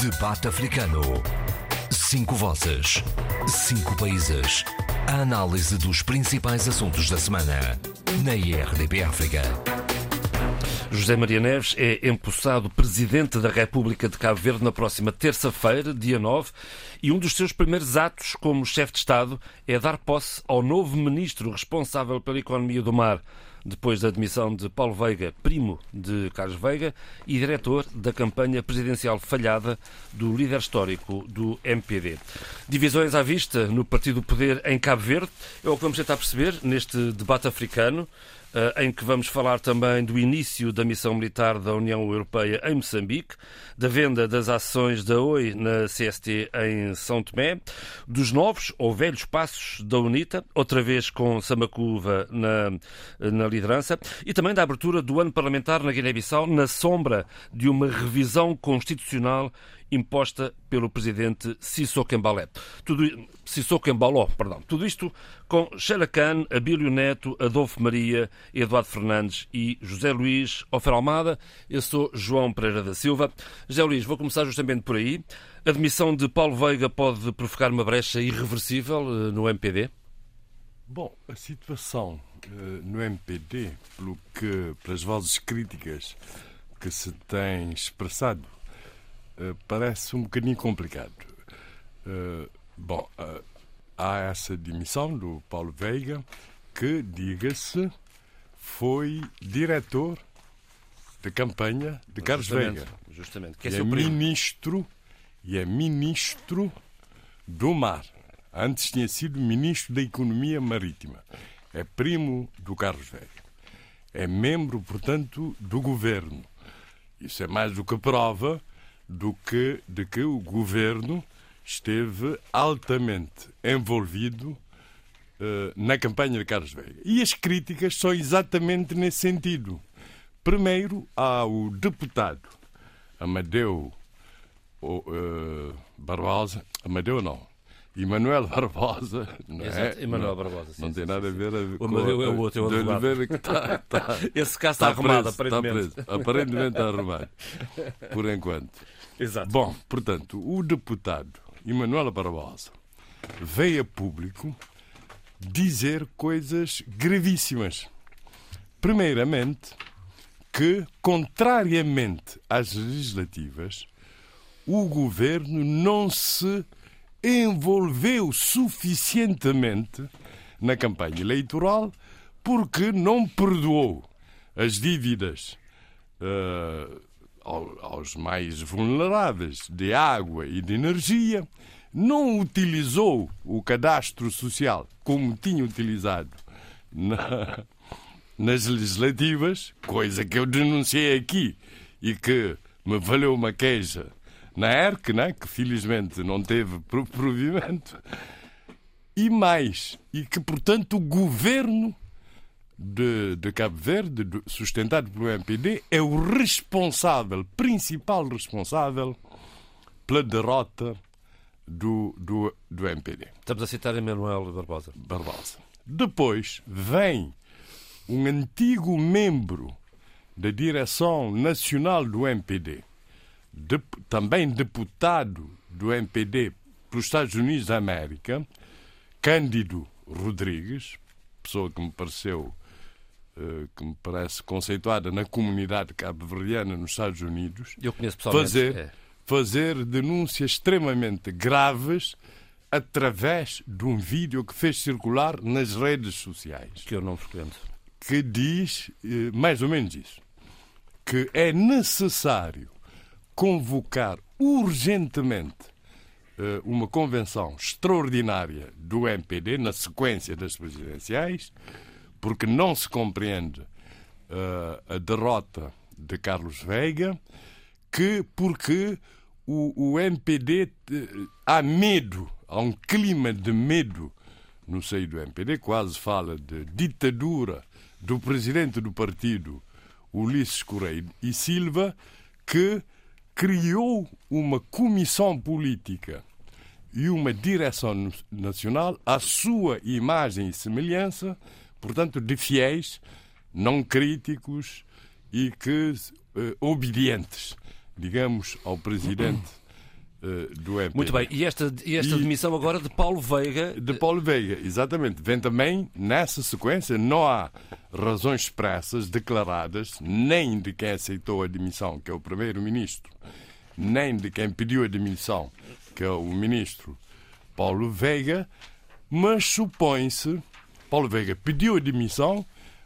Debate Africano. Cinco vozes. Cinco países. A análise dos principais assuntos da semana. Na IRDP África. José Maria Neves é empossado Presidente da República de Cabo Verde na próxima terça-feira, dia 9, e um dos seus primeiros atos como chefe de Estado é dar posse ao novo Ministro responsável pela economia do mar depois da admissão de Paulo Veiga, primo de Carlos Veiga e diretor da campanha presidencial falhada do líder histórico do MPD. Divisões à vista no Partido do Poder em Cabo Verde é o que vamos tentar perceber neste debate africano. Eh, em que vamos falar também do início da missão militar da União Europeia em Moçambique, da venda das ações da OI na CST em São Tomé, dos novos ou velhos passos da UNITA, outra vez com Samacuva na, na liderança, e também da abertura do ano parlamentar na Guiné-Bissau na sombra de uma revisão constitucional imposta pelo presidente Sissoko Embalé. Tudo, Sissoko Embaló, perdão. Tudo isto com Sheila Khan, Abílio Neto, Adolfo Maria, Eduardo Fernandes e José Luís Ofer Almada. Eu sou João Pereira da Silva. José Luís, vou começar justamente por aí. A demissão de Paulo Veiga pode provocar uma brecha irreversível eh, no MPD? Bom, a situação uh, no MPD, pelo que, pelas vozes críticas que se têm expressado eh, parece um bocadinho complicado. Uh, bom, uh, há essa demissão do Paulo Veiga, que, diga-se, foi diretor da campanha de Carlos justamente, Veiga. Justamente. Que é, é ministro e é ministro do mar. Antes tinha sido ministro da Economia Marítima. É primo do Carlos Veiga. É membro, portanto, do governo. Isso é mais do que prova do que de que o governo esteve altamente envolvido uh, na campanha de Carlos Veiga. E as críticas são exatamente nesse sentido. Primeiro, ao deputado Amadeu uh, Barbosa, Amadeu não, Emanuel Barbosa, não é? Emanuel Barbosa, sim, Não sim, tem nada sim, a ver o Amadeu é o outro, é o Oliveira que está, está, Esse caso está, está arrumado, preso, aparentemente. Está preso. Aparentemente está arrumado, por enquanto. Exato. Bom, portanto, o deputado Emanuel Barbosa veio a público dizer coisas gravíssimas. Primeiramente, que, contrariamente às legislativas, o governo não se envolveu suficientemente na campanha eleitoral porque não perdoou as dívidas uh, aos mais vulneráveis de água e de energia, não utilizou o cadastro social como tinha utilizado na, nas legislativas, coisa que eu denunciei aqui e que me valeu uma queixa na ERC, né, que felizmente não teve provimento, e mais, e que, portanto, o governo de, de, Cabo Verde, sustentado pelo MPD, é o responsável, principal responsável, pela derrota do, do, do MPD. Estamos a citar Emanuel Barbosa. Barbosa. Depois vem um antigo membro da direção nacional do MPD, de, também deputado do MPD pelos Estados Unidos da América, Cândido Rodrigues, pessoa que me pareceu que me parece conceituada na comunidade cabo-verdiana nos Estados Unidos, fazer, é. fazer denúncias extremamente graves através de um vídeo que fez circular nas redes sociais. Que eu não frequento. Que diz eh, mais ou menos isso. Que é necessário convocar urgentemente eh, uma convenção extraordinária do MPD na sequência das presidenciais porque não se compreende uh, a derrota de Carlos Veiga, que porque o, o MPD uh, há medo, há um clima de medo no seio do MPD, quase fala de ditadura do presidente do partido, Ulisses Correia e Silva, que criou uma comissão política e uma direção nacional. À sua imagem e semelhança portanto, de fiéis, não críticos e que eh, obedientes, digamos, ao presidente uh, do MPD. Muito bem, e esta, e esta E- demissão agora de Paulo Veiga. De Paulo Veiga, exatamente. Vem também nessa sequência, não há razões expressas declaradas, nem de quem aceitou a demissão, que é o Primeiro-Ministro, nem de quem pediu a demissão, que é o Ministro Paulo Veiga, mas supõe-se. Paulo Veiga pediu a demissão,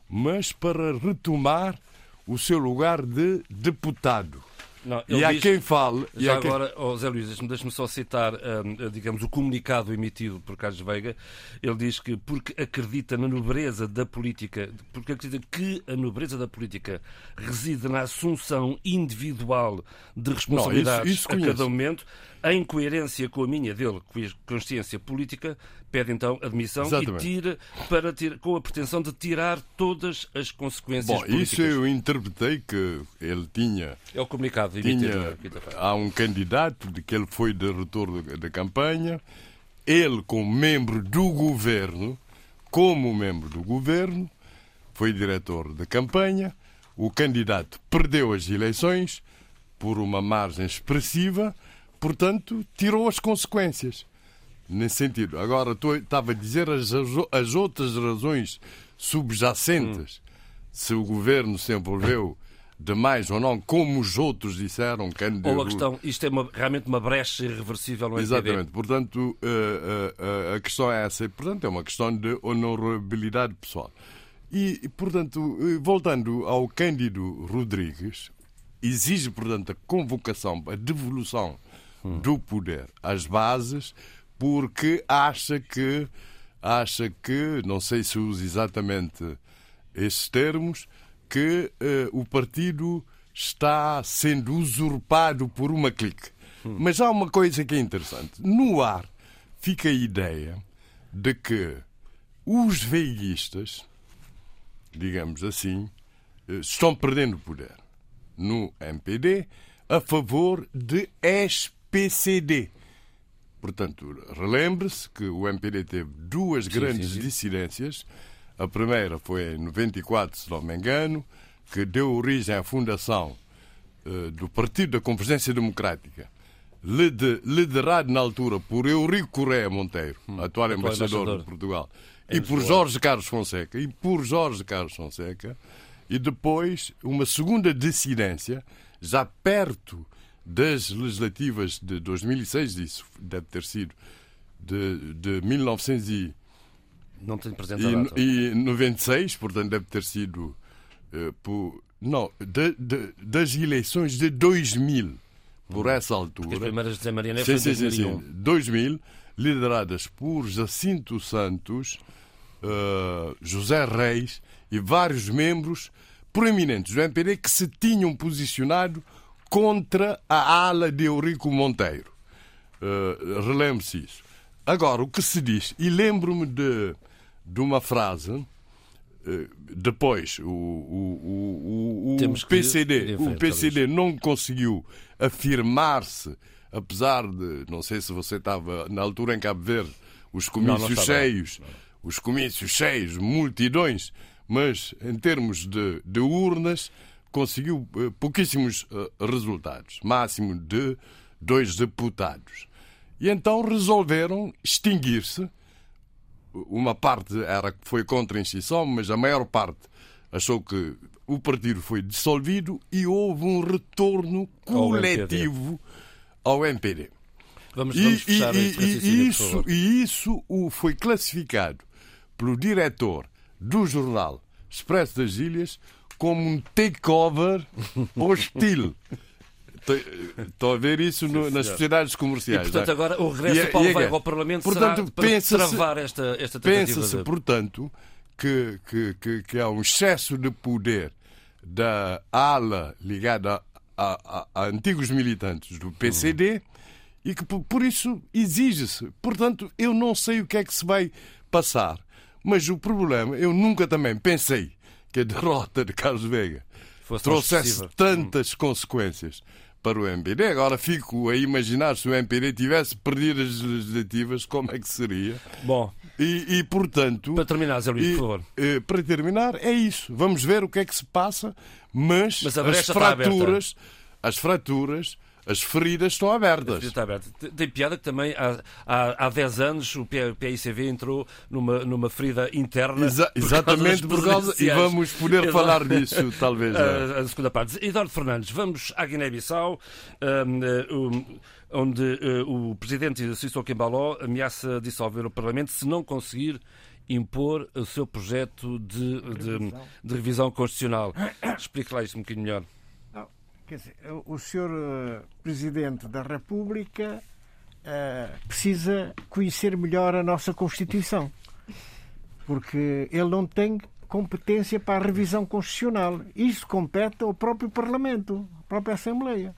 mas para retomar o seu lugar de deputado. Não, E há diz- quem fale. e Já há quem- agora, oh Zé Luís, deixa-me só citar, hum, digamos, o comunicado emitido por Carlos Veiga. Ele diz que porque acredita na nobreza da política, porque acredita que a nobreza da política reside na assunção individual de responsabilidades isso a cada momento, em coerência com a minha dele, consciência política, pede então admissão Exatamente. e tira para ter, com a pretensão de tirar todas as consequências Bom, políticas. isso eu interpretei que ele tinha É o comunicado tinha, há um candidato de que ele foi diretor da campanha, ele como membro do governo, como membro do governo, foi diretor da campanha, o candidato perdeu as eleições por uma margem expressiva, portanto, tirou as consequências. Nesse sentido. Agora, tu estava a dizer as, as outras razões subjacentes. Se o governo se envolveu demais ou não, como os outros disseram. Quem Ou a questão, isto é uma- realmente uma brecha irreversível no. Exatamente. Portanto, eh, eh, eh, a questão é essa. Portanto, é uma questão de honorabilidade pessoal. E, portanto, voltando ao Cândido Rodrigues, exige, portanto, a convocação, a devolução do poder às bases, porque acha que, acha que, não sei se usa exatamente esses termos, que eh, o partido está sendo usurpado por uma clique. Mas há uma coisa que é interessante. No ar fica a ideia de que os veiguistas, digamos assim, eh, estão perdendo poder no MPD a favor de SPCD. Portanto, relembre-se que o MPD teve duas grandes sim, sim. dissidências. A primeira foi em 94, se não me engano, que deu origem à fundação eh, do Partido da Convergência Democrática, lide- liderado na altura por Eurico Correia Monteiro, atual embaixador embaixador. de Portugal, e por. Jorge Carlos Fonseca, e por Jorge Carlos Fonseca, e depois uma segunda dissidência, já perto das legislativas de 2006, isso deve ter sido de, de 1900 e Não tenho presente a data. e, e 96, portanto deve ter sido eh, por, não, de- de- das eleições de 2000, por essa As altura. primeiras de Zé Maria Neves Sim, foi sim, sim, 2001. sim. 2000, lideradas por Jacinto Santos, eh, José Reis e vários membros proeminentes do MPD que se tinham posicionado contra a ala de Eurico Monteiro. Uh, Relembre-se isso. Agora, o que se diz, e lembro-me de, de uma frase, uh, depois, o, o, o, o, PCD, o PCD não conseguiu afirmar-se, apesar de, não sei se você estava na altura em Cabo Verde, os comícios estava. cheios, os comícios cheios, multidões, mas em termos de, de urnas conseguiu eh, pouquíssimos eh, resultados, máximo de dois deputados. E então resolveram extinguir-se. Uma parte era foi contra a extinção, mas a maior parte achou que o partido foi dissolvido e houve um retorno coletivo ao MPD. Vamos, E, vamos e- fechar e- e isso, e isso o foi classificado pelo diretor do jornal Expresso das Ilhas como um takeover hostil. Estou a ver isso no- nas sociedades E, comerciais. portanto, não é? agora o regresso E é- de Paulo e é- Veiga ao Parlamento Portanto, será para travar esta, esta tentativa Pensa-se, de... portanto, que, que, que, que há um excesso de poder da ala ligada a, a- a antigos militantes do PCD e que por, por isso exige-se. Portanto, eu não sei o que é que se vai passar. Mas o problema, eu nunca também pensei que a derrota de Carlos Veiga Fosse trouxesse tantas consequências para o MPD. Agora fico a imaginar se o MPD tivesse perdido as legislativas, como é que seria. Bom, E, e, portanto. para terminar, Zé Luís, e, por favor. eh, para terminar, é isso. Vamos ver o que é que se passa, mas, Mas as fraturas, as fraturas as feridas estão abertas. Está aberta. Tem piada que também há, há, há 10 anos o PICV entrou numa, numa ferida interna. Exa exatamente por causa. E vamos poder falar disso, talvez. A, a segunda parte. Eduardo Fernandes, vamos à Guiné-Bissau, um, um, onde uh, o presidente Sissoko Embaló ameaça dissolver o Parlamento se não conseguir impor o seu projeto de, de, de revisão constitucional. Explique lá isto um bocadinho melhor. Quer dizer, o senhor eh, Presidente da República uh, precisa conhecer melhor a nossa Constituição, porque ele não tem competência para a revisão constitucional. Isso compete ao próprio Parlamento, à própria Assembleia.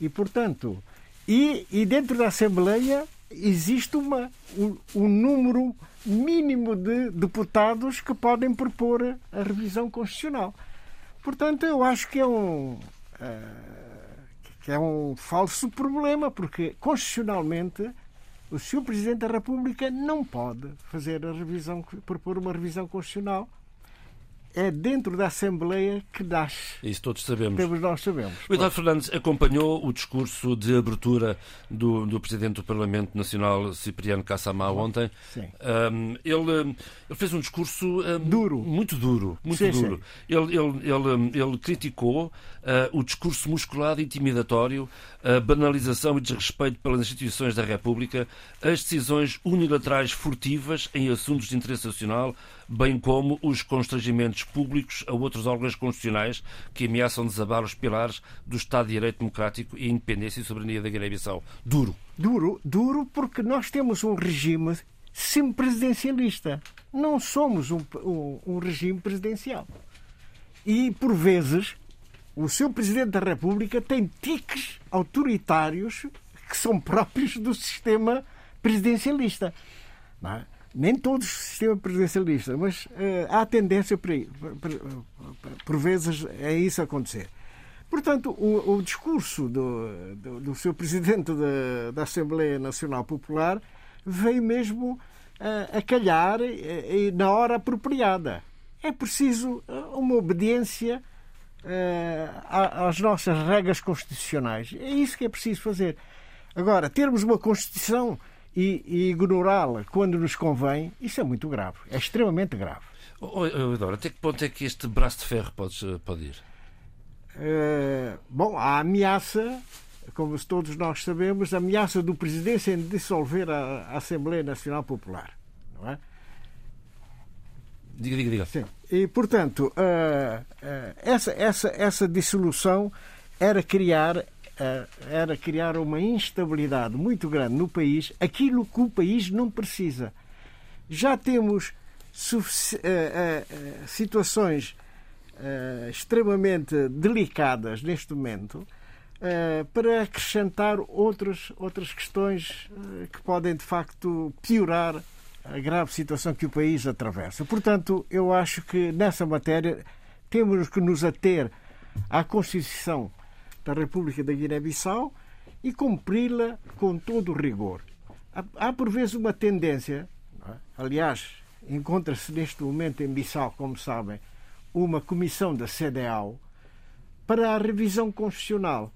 E, portanto, e, e dentro da Assembleia existe uma, um, um número mínimo de deputados que podem propor a revisão constitucional. Portanto, eu acho que é um, que é um falso problema, porque constitucionalmente o Sr. Presidente da República não pode fazer a revisão, propor uma revisão constitucional é dentro da Assembleia que nasce. Isso todos sabemos. Nós sabemos. O Eduardo Fernandes acompanhou o discurso de abertura do, do Presidente do Parlamento Nacional, Cipriano Cassamá, ontem. Sim. Um, ele, ele, fez um discurso um, duro. muito duro. Muito sim, duro. Sim. Ele, ele, ele, ele criticou uh, o discurso musculado e intimidatório, a banalização e desrespeito pelas instituições da República, as decisões unilaterais furtivas em assuntos de interesse nacional, bem como os constrangimentos públicos a outros órgãos constitucionais que ameaçam desabar os pilares do Estado de Direito Democrático e independência e soberania da Guiné-Bissau. Duro. Duro, duro porque nós temos um regime semipresidencialista. Não somos um, um, um regime presidencial. E, por vezes, o seu Presidente da República tem tiques autoritários que são próprios do sistema presidencialista. É? Nem todos sistema presidencialista, mas uh, há tendência para, por vezes é isso acontecer. Portanto, o, o discurso do, do, do, seu presidente da, da, Assembleia Nacional Popular veio mesmo uh, a calhar uh, na hora apropriada. É preciso uma obediência às nossas regras constitucionais. É isso que é preciso fazer. Agora, termos uma Constituição e, e ignorá-la quando nos convém, isso é muito grave. É extremamente grave. Oh, Eduardo, até que ponto é que este braço de ferro pode, pode ir? Uh, bom, a ameaça, como todos nós sabemos, a ameaça do Presidente em dissolver a, a Assembleia Nacional Popular. Não é? Diga, diga, diga. Sim. E, portanto, uh, uh, essa, essa, essa dissolução era criar eh, era criar uma instabilidade muito grande no país, aquilo que o país não precisa. Já temos situações extremamente delicadas neste momento para acrescentar outras, outras questões que podem de facto piorar a grave situação que o país atravessa. Portanto, eu acho que nessa matéria temos que nos ater à Constituição da República da Guiné-Bissau e cumpri-la com todo o rigor. Há, por vezes uma tendência, é? aliás, encontra-se neste momento em Bissau, como sabem, uma comissão da CDAO para a revisão constitucional,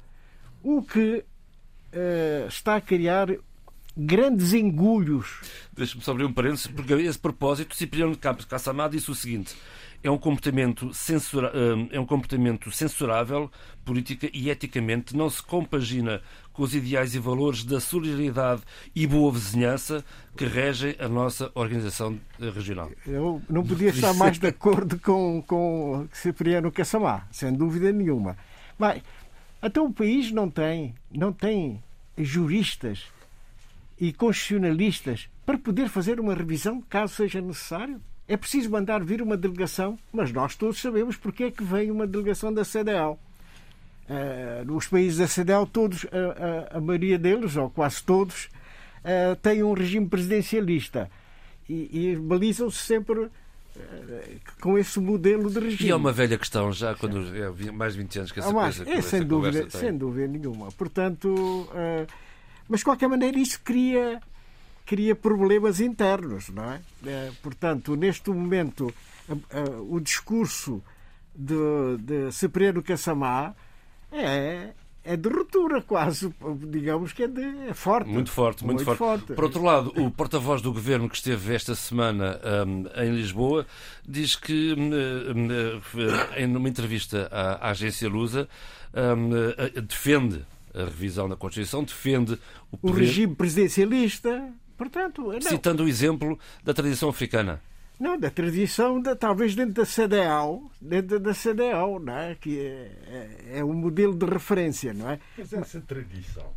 o que uh, está a criar grandes engulhos. Deixa-me só abrir um parênteses, porque a esse propósito, Cipriano Campos Cassamá disse o seguinte: é um comportamento, censura, hum, é um comportamento censurável, política e eticamente, não se compagina com os ideais e valores da solidariedade e boa vizinhança que regem a nossa organização regional. Eu não podia estar mais de acordo com, com Cipriano Cassamá, sem dúvida nenhuma. Mas até o país não tem, não tem juristas e constitucionalistas para poder fazer uma revisão, caso seja necessário. É preciso mandar vir uma delegação, mas nós todos sabemos porque é que vem uma delegação da CDAO. Uh, eh, os países da CDAO, todos, a, a, a, maioria deles, ou quase todos, uh, têm um regime presidencialista e, e balizam-se sempre uh, com esse modelo de regime. E é uma velha questão, já quando é mais de 20 anos que essa ah, coisa. É, sem, dúvida, sem dúvida nenhuma. Portanto, mas de qualquer maneira, isso cria cria problemas internos, não é? é portanto, neste momento, o discurso de, de Cipriano Cassamá é, é de ruptura quase, digamos que é, de, é forte. Muito forte, muito, muito forte. forte. Por outro lado, o porta-voz do governo que esteve esta semana um, em Lisboa diz que, um, em uma entrevista à, à agência Lusa, um, defende a revisão da Constituição, defende o, o regime presidencialista. Portanto, não. Citando o exemplo da tradição africana. Não, da tradição, da, talvez dentro da CDAO, dentro da CDAO, não é? que é, é, é um modelo de referência, não é? Mas essa tradição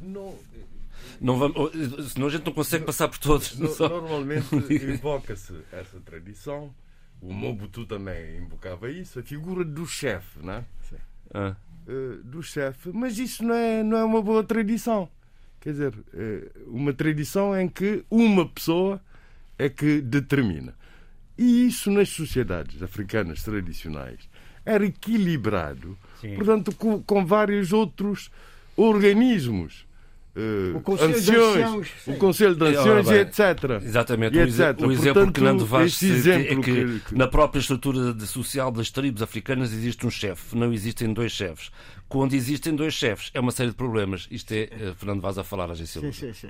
não. Não vamos, senão a gente não consegue passar por todos. Normalmente invoca-se essa tradição, o Mobutu também invocava isso, a figura do chefe, não é? Ah. Uh, do chefe, mas isso não é, não é uma boa tradição. Quer dizer, é uma tradição em que uma pessoa é que determina. E isso nas sociedades africanas tradicionais era equilibrado, Sim. portanto, com, com vários outros organismos. Uh, o Conselho anciões, o Conselho de Anciões e etc. Exatamente. E etc. O, exemplo Portanto, que Nando Vaz é que, que, na própria estrutura social das tribos africanas existe um chefe, não existem dois chefes. Quando existem dois chefes, é uma série de problemas. Isto é uh, Fernando Vaz a falar, agência sim, sim, sim.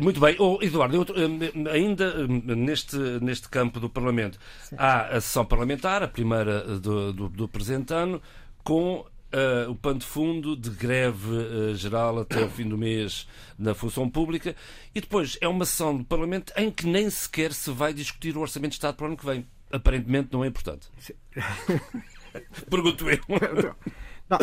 Muito bem. Oh, Eduardo, eu, eh, ainda neste, neste campo do Parlamento, sim. há a sessão parlamentar, a primeira do, do, do presente ano, com Uh, o pano de fundo de greve uh, geral até o fim do mês na função pública e depois é uma sessão do Parlamento em que nem sequer se vai discutir o Orçamento de Estado para o ano que vem. Aparentemente não é importante. Pergunto eu. Não,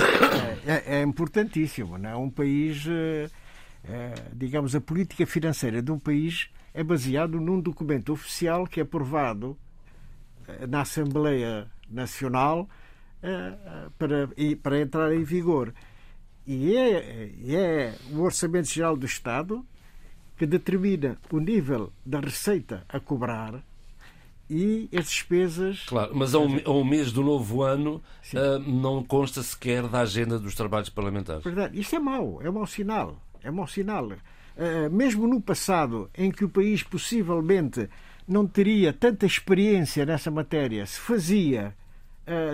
é, é, importantíssimo. Não é? Um país, é, digamos, a política financeira de um país é baseado num documento oficial que é aprovado na Assembleia Nacional eh, para, para entrar em vigor. E é, é o Orçamento Geral do Estado que determina o nível da receita a cobrar e as despesas. Claro, mas a um, a um mês do novo ano uh, não consta sequer da agenda dos trabalhos parlamentares. Verdade. Isto é mau, é mau sinal. É mau sinal. Uh, mesmo no passado, em que o país possivelmente não teria tanta experiência nessa matéria, se fazia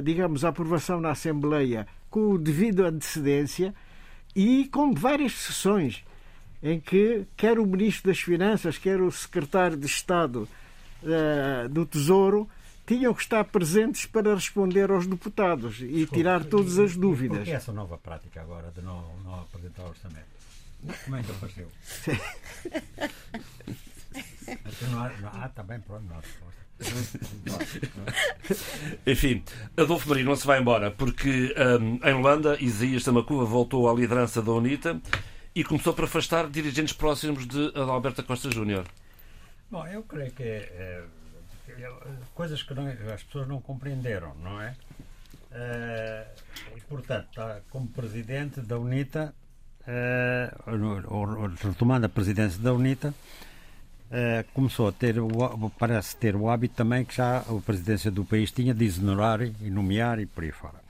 digamos, a aprovação na Assembleia com o devido antecedência e com várias sessões em que quer o Ministro das Finanças, quer o Secretário de Estado uh, do Tesouro tinham que estar presentes para responder aos deputados e Desculpa, tirar todas as dúvidas. Por que essa nova prática agora de não, não apresentar orçamento? Como é que apareceu? ah, está bem, pronto, não há resposta. Enfim, Adolfo Maria não se vai embora porque um, em Holanda Isaías Tamacuva voltou à liderança da UNITA e começou por afastar dirigentes próximos de Adalberto Costa Júnior. Bom, eu creio que é, é, coisas que não, as pessoas não compreenderam, não é? é e, portanto, está como presidente da UNITA, é, retomando a presidência da UNITA, Uh, começou a ter, parece ter o hábito também que já a presidência do país tinha de exonerar e nomear e por aí fora.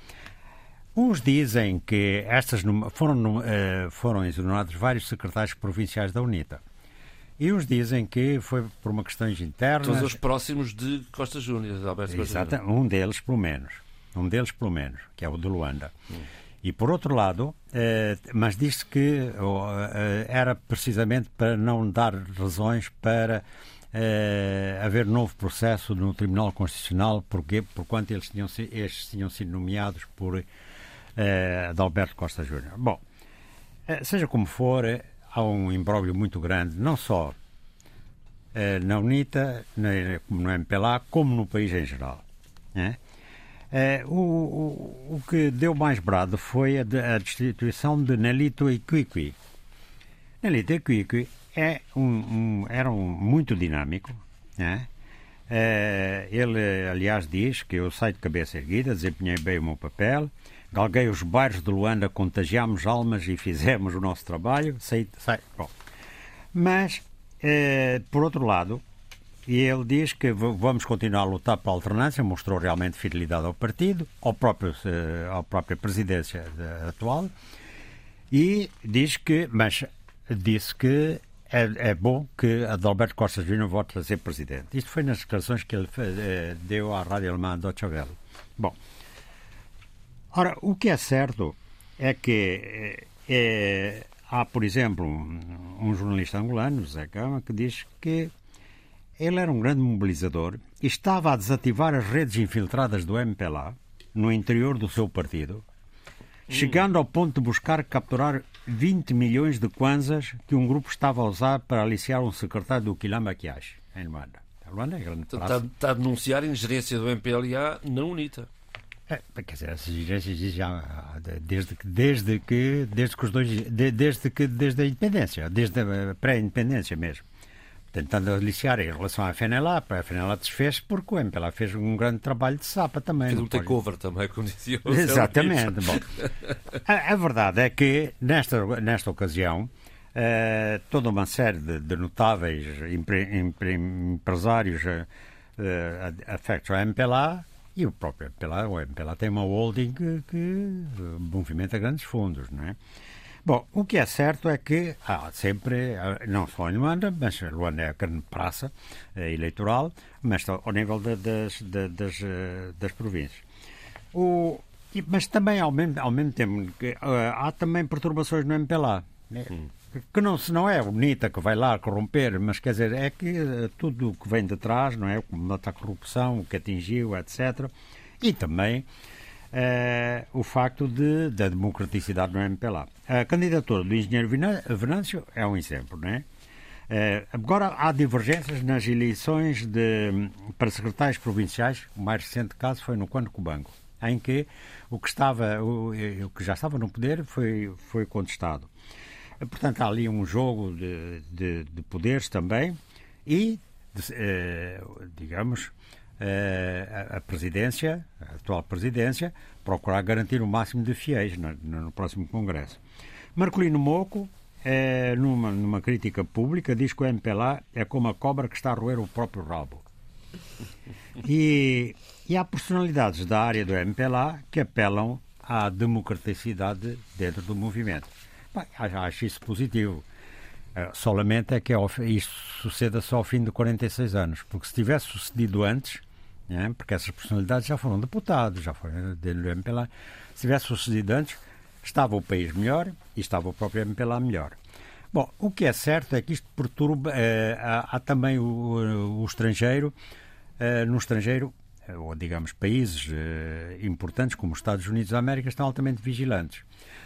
Uns dizem que estas foram, uh, foram exonerados vários secretários provinciais da UNITA. E uns dizem que foi por uma questões internas. Todos os próximos de Costa Júnior, Alberto Costa Exato, um deles pelo menos. Um deles pelo menos, que é o de Luanda. Hum. E por outro lado, eh, mas disse que eh, era precisamente para não dar razões para eh, haver novo processo no Tribunal Constitucional, porque, quanto eles tinham, estes tinham sido nomeados por Adalberto Costa Júnior. Bom, seja como for, há um imbróglio muito grande, não só na UNITA, como no MPLA, como no país em geral. Né? É, o, o, o, que deu mais brado foi a, a destituição de Nelito Iquiqui. Nelito Iquiqui é um, um, era um muito dinâmico. Né? É, ele, aliás, diz que eu saio de cabeça erguida, desempenhei bem o meu papel, galguei os bairros de Luanda, contagiámos almas e fizemos o nosso trabalho. Saí, saí. Mas, é, por outro lado, e ele diz que vamos continuar a lutar pela alternância, mostrou realmente fidelidade ao partido, ao próprio, eh, à própria presidência atual, e diz que, mas disse que é, é bom que Adalberto Costa Júnior volte a ser presidente. Isto foi nas declarações que ele eh, deu à rádio alemã Deutsche Welle. Bom, ora, o que é certo é que é, há, por exemplo, um, jornalista angolano, José Gama, que diz que ele era um grande mobilizador e estava a desativar as redes infiltradas do MPLA no interior do seu partido, chegando ao ponto de buscar capturar 20 milhões de kwanzas que um grupo estava a usar para aliciar um secretário do Quilamba Kiash, em Luanda. A Luanda é grande Está, está a denunciar a ingerência do MPLA na UNITA. É, quer dizer, essas exigências já desde que desde que desde que os dois de- desde que desde a independência, desde a pré-independência mesmo. Tentando aliciar em relação à FNLA, a FNLA desfez porque o MPLA fez um grande trabalho de sapa também. Fez um takeover também, como dizia o. Exatamente. Bom, a, a verdade é que, nesta, nesta ocasião, eh, toda uma série de, de notáveis empre- empre- empresários uh, afectos ao MPLA e o próprio MPLA, o MPLA tem uma holding que, que eh, movimenta grandes fundos, não é? Bom, o que é certo é que há sempre, não só em Luanda, mas Luanda é a grande praça eh, eleitoral, mas ao nível de- das, de- das, eh, das províncias. O, mas também, ao mesmo, ao mesmo tempo, eh, há também perturbações no MPLA. né? Que- Que não, se não é o NITA que vai lá corromper, mas quer dizer, é que tudo o que vem de trás, não é? O combate à corrupção, o que atingiu, etc. E também eh, o facto de, da democraticidade no MPLA. A candidatura do engenheiro Venâncio é um exemplo, não é? Eh, agora há divergências nas eleições de, para secretários provinciais. O mais recente caso foi no Quando Cubango, em que o que, estava, o, o que já estava no poder foi, foi contestado. Portanto, há ali um jogo de, de, de poderes também e, de- eh, digamos, eh, a, presidência, a atual presidência, procurar garantir o máximo de fiéis no, no próximo Congresso. Marcolino Moco, eh, numa, numa crítica pública, diz que o MPLA é como a cobra que está a roer o próprio rabo. E, e há personalidades da área do MPLA que apelam à democraticidade dentro do movimento. Bem, acho isso positivo. Eh, Só lamento é que isto suceda só ao fim de 46 anos, porque se tivesse sucedido antes, né, porque essas personalidades já foram deputados, já foram do MPLA, se tivesse sucedido antes, estava o país melhor e estava o próprio MPLA melhor. Bom, o que é certo é que isto perturba. eh, há, há também o, o estrangeiro, eh, no estrangeiro, eh, ou digamos países eh, importantes como os Estados Unidos da América, estão altamente vigilantes.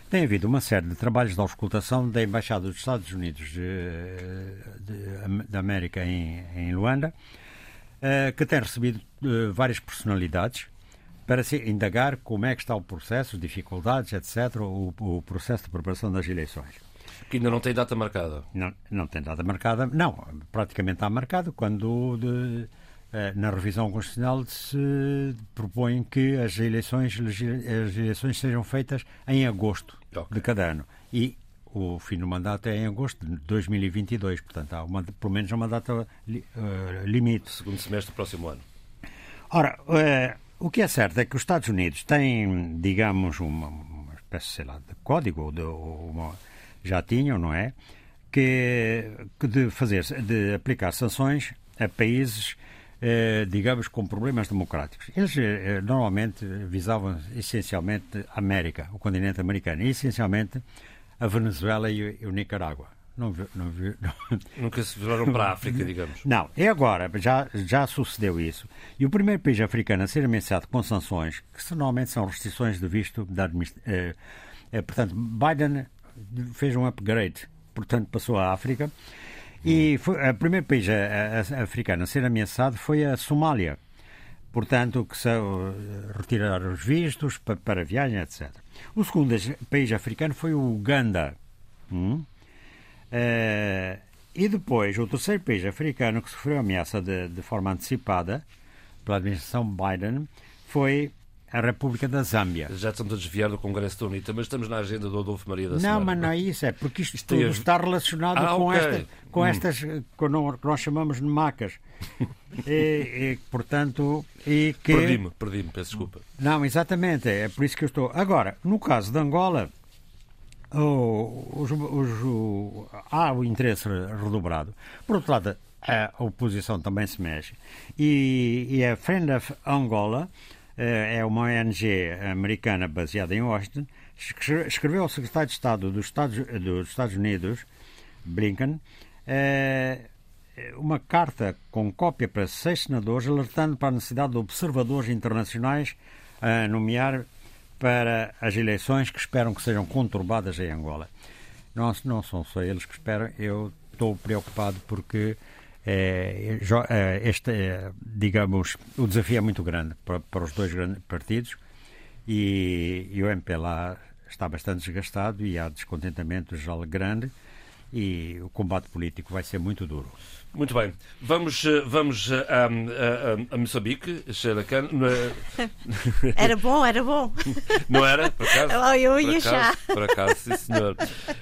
Tem havido uma série de trabalhos de auscultação da Embaixada dos Estados Unidos eh, da América em, em Luanda, que tem recebido eh, várias personalidades para se indagar como é que está o processo, dificuldades, etc., o, o processo de preparação das eleições. Que ainda não tem data marcada. Não, não tem data marcada, não, praticamente está marcado quando de, eh, na revisão constitucional se propõe que as eleições, as eleições sejam feitas em agosto Ok. de cada ano. E o fim do mandato é em agosto de 2022, portanto há uma, pelo menos uma data li- eh, limite. Segundo semestre do próximo ano. Ora, eh, o que é certo é que os Estados Unidos têm, digamos, uma, uma espécie, sei lá, de código, ou de, ou uma- já tinham, não é? Que, que de fazer, de aplicar sanções a países, eh, digamos, com problemas democráticos. Eles eh, normalmente visavam essencialmente a América, o continente americano, e essencialmente a Venezuela e, o- e o Nicarágua. Não, não, não, Nunca se viraram para a África, digamos. não, é agora, já, já sucedeu isso. E o primeiro país africano a ser ameaçado com sanções, que normalmente são restrições de visto da administração. portanto, Biden fez um upgrade, portanto, passou à África. E foi, o primeiro país a- a- africano a ser ameaçado foi a Somália. Portanto, que se uh, retirar os vistos para, para viagem, etc. O segundo país africano foi o Uganda. Hum? Eh, e depois, o terceiro país africano que sofreu ameaça de, de forma antecipada pela administração Biden foi a República da Zâmbia. Já estamos a desviar do Congresso da UNITA, mas estamos na agenda do Adolfo Maria da Não, semana. mas não é isso, é porque isto, Isto tem tudo a- está relacionado Ah, com, ok. esta, com Hum. estas que nó- que nós chamamos de macas. e, e, portanto, e que. Perdi-me, perdi-me, peço desculpa. Não, exatamente, é por isso que eu estou. Agora, no caso de Angola, o- os- os- o- há o interesse redobrado. Por outro lado, a oposição também se mexe. E, e a Friend of Angola é uma ONG americana baseada em Washington, escreveu ao secretário de Estado dos Estados, dos Estados Unidos, Blinken, eh, uma carta com cópia para seis senadores, alertando para a necessidade de observadores internacionais a nomear para as eleições que esperam que sejam conturbadas em Angola. Não, não são só eles que esperam, eu estou preocupado porque é, este, é, digamos, o desafio é muito grande para, para os dois grandes partidos e, e o MPLA está bastante desgastado e há descontentamento já grande e o combate político vai ser muito duro. Muito bem. Vamos, eh, vamos eh, a, a, a Moçambique, Sheila Khan. Era bom, era bom. Não era? Por acaso? Eu ia já. Por acaso, sim, senhor.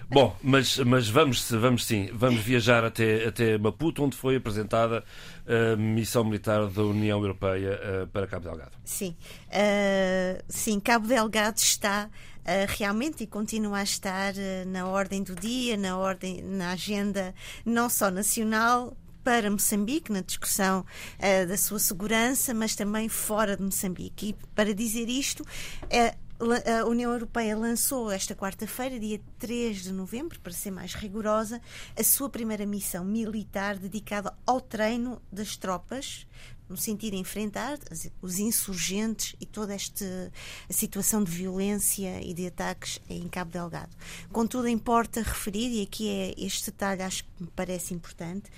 Bom, mas, mas vamos, vamos sim. Vamos viajar até, até Maputo, onde foi apresentada a missão militar da União Europeia eh, para Cabo Delgado. Sim. Uh, sim, Cabo Delgado está Uh, realmente e continua a estar uh, na ordem do dia, na ordem, na agenda não só nacional para Moçambique, na discussão uh, da sua segurança, mas também fora de Moçambique. E para dizer isto, a União Europeia lançou esta quarta-feira, dia 3 de novembro, para ser mais rigorosa, a sua primeira missão militar dedicada ao treino das tropas no sentido de enfrentar os insurgentes e toda esta situação de violência e de ataques em Cabo Delgado. Contudo, importa referir, e aqui é este detalhe acho que me parece importante,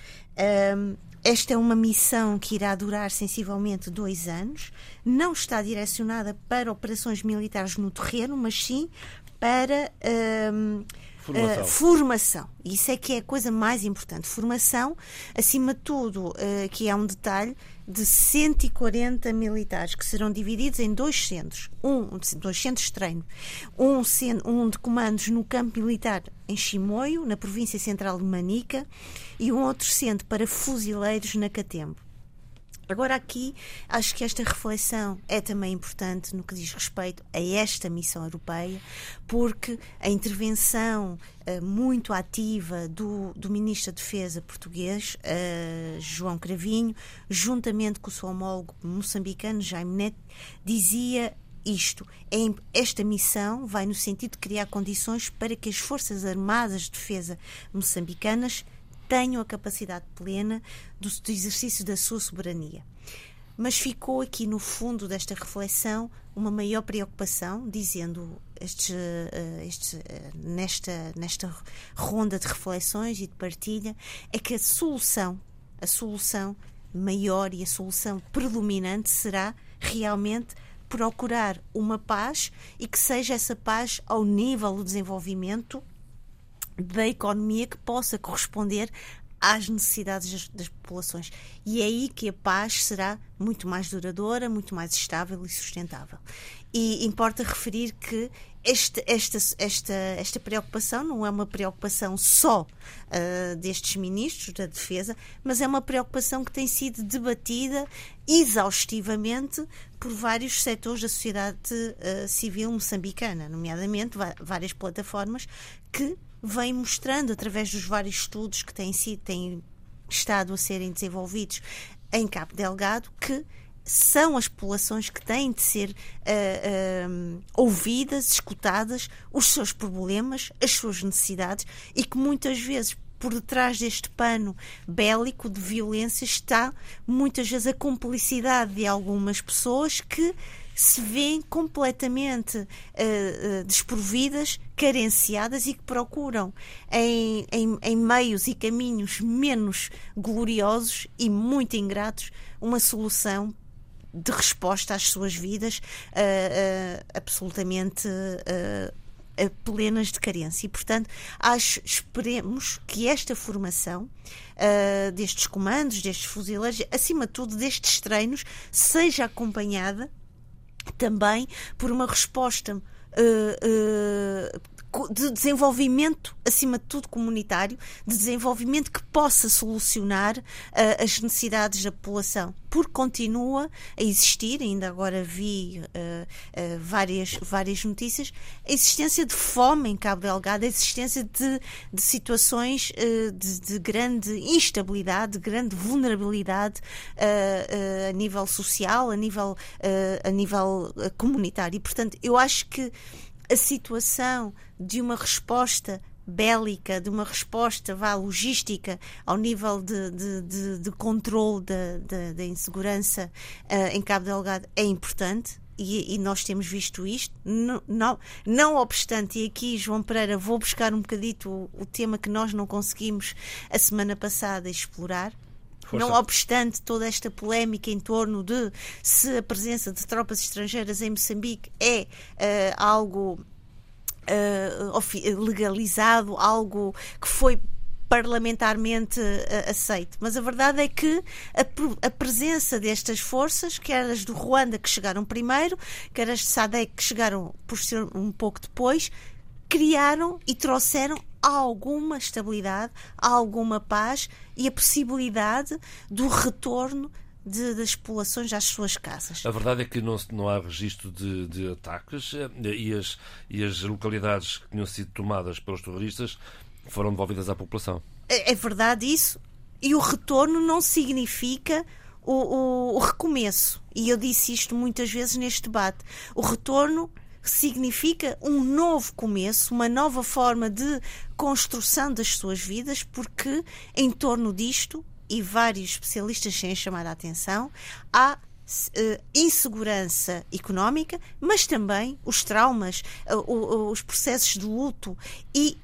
um, esta é uma missão que irá durar sensivelmente dois anos, não está direcionada para operações militares no terreno, mas sim para. Um, Formação. Uh, formação. Isso é que é a coisa mais importante. Formação, acima de tudo, uh, que é um detalhe, de 140 militares que serão divididos em dois centros. Um, dois centros de treino. Um, um de comandos no campo militar em Chimoio, na província central de Manica, e um outro centro para fuzileiros na Catembo. Agora, aqui, acho que esta reflexão é também importante no que diz respeito a esta missão europeia, porque a intervenção uh, muito ativa do, do Ministro da Defesa português, uh, João Cravinho, juntamente com o seu homólogo moçambicano, Jaime Neto, dizia isto. É esta missão vai no sentido de criar condições para que as Forças Armadas de Defesa moçambicanas tenham a capacidade plena do, do exercício da sua soberania. Mas ficou aqui no fundo desta reflexão uma maior preocupação, dizendo estes, uh, estes, uh, nesta, nesta ronda de reflexões e de partilha, é que a solução, a solução maior e a solução predominante será realmente procurar uma paz e que seja essa paz ao nível do desenvolvimento da economia que possa corresponder às necessidades das, das, populações. E é aí que a paz será muito mais duradoura, muito mais estável e sustentável. E importa referir que este, esta, esta, esta preocupação não é uma preocupação só uh, destes ministros da Defesa, mas é uma preocupação que tem sido debatida exaustivamente por vários setores da sociedade uh, civil moçambicana, nomeadamente várias plataformas que vem mostrando, através dos vários estudos que têm, sido, têm estado a serem desenvolvidos em Cabo Delgado, que são as populações que têm de ser uh, uh, ouvidas, escutadas, os seus problemas, as suas necessidades e que muitas vezes por detrás deste pano bélico de violência está muitas vezes a cumplicidade de algumas pessoas que se veem completamente uh, uh, desprovidas, carenciadas e que procuram em, em, em, meios e caminhos menos gloriosos e muito ingratos uma solução de resposta às suas vidas uh, absolutamente plenas de carência. E, portanto, acho, esperemos que esta formação uh, destes comandos, destes fuzileiros, acima de tudo destes treinos, seja acompanhada também por uma resposta uh, uh, de desenvolvimento, acima de tudo comunitário, de desenvolvimento que possa solucionar uh, as necessidades da população. Porque continua a existir, ainda agora vi uh, uh, várias, várias notícias, a existência de fome em Cabo Delgado, a existência de, de situações de, de, grande instabilidade, de grande vulnerabilidade a nível social, a nível, a nível comunitário. E, portanto, eu acho que a situação de uma resposta bélica, de uma resposta vá, logística ao nível de, de, de, de controle da, insegurança uh, em Cabo Delgado é importante. E, e, nós temos visto isto, não, não, não obstante, e aqui, João Pereira, vou buscar um bocadito o, o tema que nós não conseguimos a semana passada explorar, Força. Não obstante toda esta polémica em torno de se a presença de tropas estrangeiras em Moçambique é uh, algo uh, legalizado, algo que foi parlamentarmente uh, aceito. Mas a verdade é que a, a, presença destas forças, quer as do Ruanda que chegaram primeiro, quer as de SADEC que chegaram por ser um pouco depois, criaram e trouxeram alguma estabilidade, alguma paz e a possibilidade do retorno de, das populações às suas casas. A verdade é que não, não há registro de, de ataques eh, e as, e as localidades que tinham sido tomadas pelos terroristas foram devolvidas à população. É, é verdade isso. E o retorno não significa o, o, o recomeço. E eu disse isto muitas vezes neste debate. O retorno significa um novo começo, uma nova forma de construção das suas vidas, porque em torno disto e vários especialistas têm chamado a atenção, há insegurança económica, mas também os traumas, uh, os processos de luto e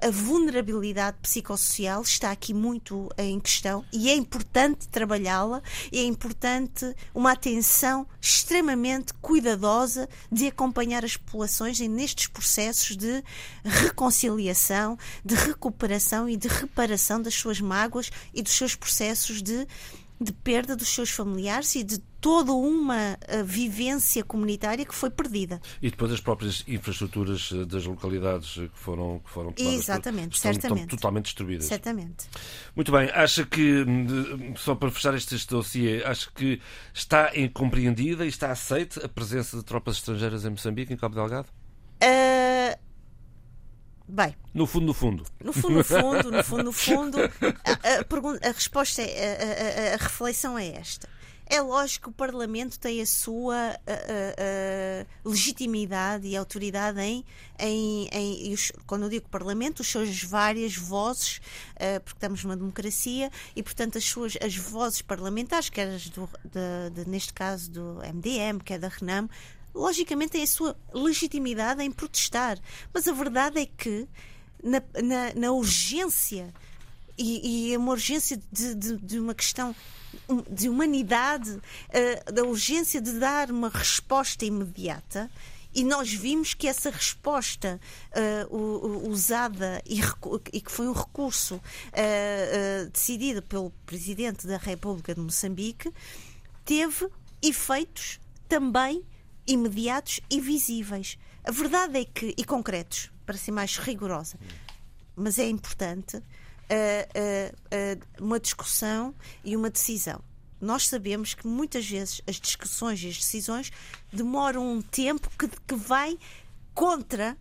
a, vulnerabilidade psicossocial está aqui muito em questão e é importante trabalhá-la, é importante uma atenção extremamente cuidadosa de acompanhar as populações nestes processos de reconciliação, de recuperação e de reparação das suas mágoas e dos seus processos de de perda dos seus familiares e de toda uma uh, vivência comunitária que foi perdida. E depois as próprias infraestruturas eh, das localidades que foram, que foram tomadas Exatamente, estão, certamente. Estão totalmente destruídas. Certamente. Muito bem, acha que, hum, só para fechar este, este dossiê, acha que está compreendida e está aceita a presença de tropas estrangeiras em Moçambique, em Cabo Delgado? Uh, Bem. No fundo, no fundo. No fundo, no fundo, no fundo, no fundo, a, a, pergunta, a resposta, é, a, a, reflexão é esta. É lógico que o Parlamento tem a sua legitimidade e autoridade em, em, em os, quando eu digo Parlamento, as suas várias vozes, uh, porque estamos numa democracia, e portanto as suas as vozes parlamentares, quer as do, de, de, neste caso do MDM, quer da RENAM, logicamente tem a sua legitimidade em protestar. Mas a verdade é que, na, na, na urgência, e, e uma urgência de, de, de, uma questão de humanidade, uh, da urgência de dar uma resposta imediata, e nós vimos que essa resposta uh, usada e, e, que foi um recurso uh, uh, decidido pelo Presidente da República de Moçambique teve efeitos também imediatos e visíveis. A verdade é que, e concretos, para ser mais rigorosa, mas é importante uh, uh, uh, uma discussão e uma decisão. Nós sabemos que muitas vezes as discussões e as decisões demoram um tempo que, que vai contra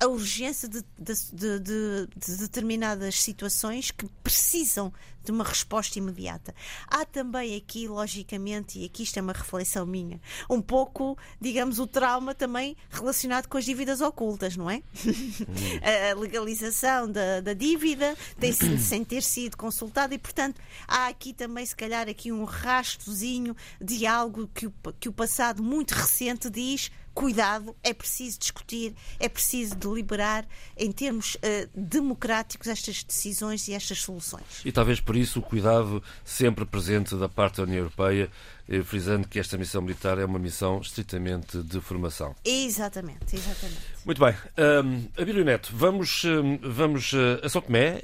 a urgência de, de, de, de, determinadas situações que precisam de uma resposta imediata. Há também aqui, logicamente, e aqui isto é uma reflexão minha, um pouco, digamos, o trauma também relacionado com as dívidas ocultas, não é? a legalização da, da dívida tem, sem ter sido consultada e, portanto, há aqui também, se calhar, aqui um rastozinho de algo que o, que o passado muito recente diz cuidado, é preciso discutir, é preciso deliberar em termos uh, democráticos estas decisões e estas soluções. E talvez por isso o cuidado sempre presente da parte da União Europeia, eh, frisando que esta missão militar é uma missão estritamente de formação. Exatamente, exatamente. Muito bem. Um, Abílio Neto, vamos, vamos uh, a São Tomé,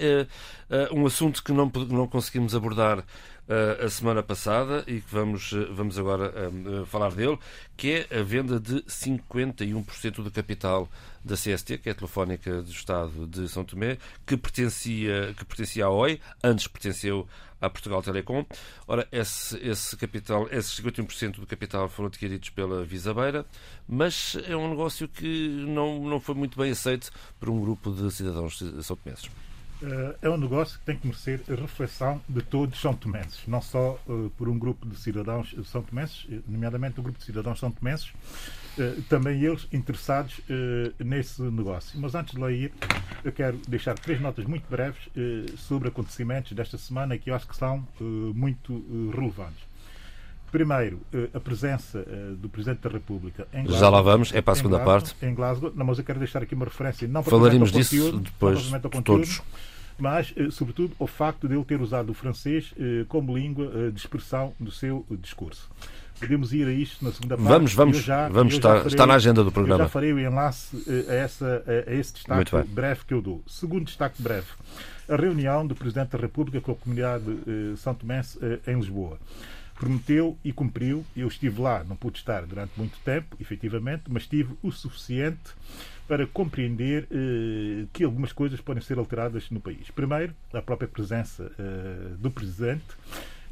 uh, um assunto que não, não conseguimos abordar a semana passada e que vamos, vamos agora falar dele, que é a venda de 51% do capital da CST, que é a Telefónica do Estado de São Tomé, que pertencia, que pertencia à OI, antes pertenceu à Portugal Telecom. Ora, esse, esse capital, esses 51% do capital foram adquiridos pela Visabeira, mas é um negócio que não, não foi muito bem aceito por um grupo de cidadãos são tomenses. Uh, é um negócio que tem que merecer a reflexão de todos os São Tomenses, não só uh, por um grupo de cidadãos São Tomenses, nomeadamente o um grupo de cidadãos São Tomenses, uh, também eles interessados nesse negócio. Mas antes de lá ir, eu quero deixar três notas muito breves sobre acontecimentos desta semana que eu acho que são muito relevantes. Primeiro, a presença do Presidente da República em Glasgow. Já lá vamos, é para a segunda Glasgow, parte. Em Glasgow, não, mas eu quero deixar aqui uma referência. Não Falaremos disso depois de todos mas, eh, sobretudo, o facto de ele ter usado o francês eh, como língua eh, de expressão do seu discurso. Podemos ir a isto na segunda parte. Vamos, vamos, já, vamos estar, farei, está na agenda do programa. Eu já farei o enlace a, essa, a esse destaque breve que eu dou. Segundo destaque breve, a reunião do Presidente da República com a comunidade eh, São Tomé em Lisboa prometeu e cumpriu. Eu estive lá, não pude estar durante muito tempo, efetivamente, mas tive o suficiente para compreender eh, que algumas coisas podem ser alteradas no país. Primeiro, a própria presença eh, do Presidente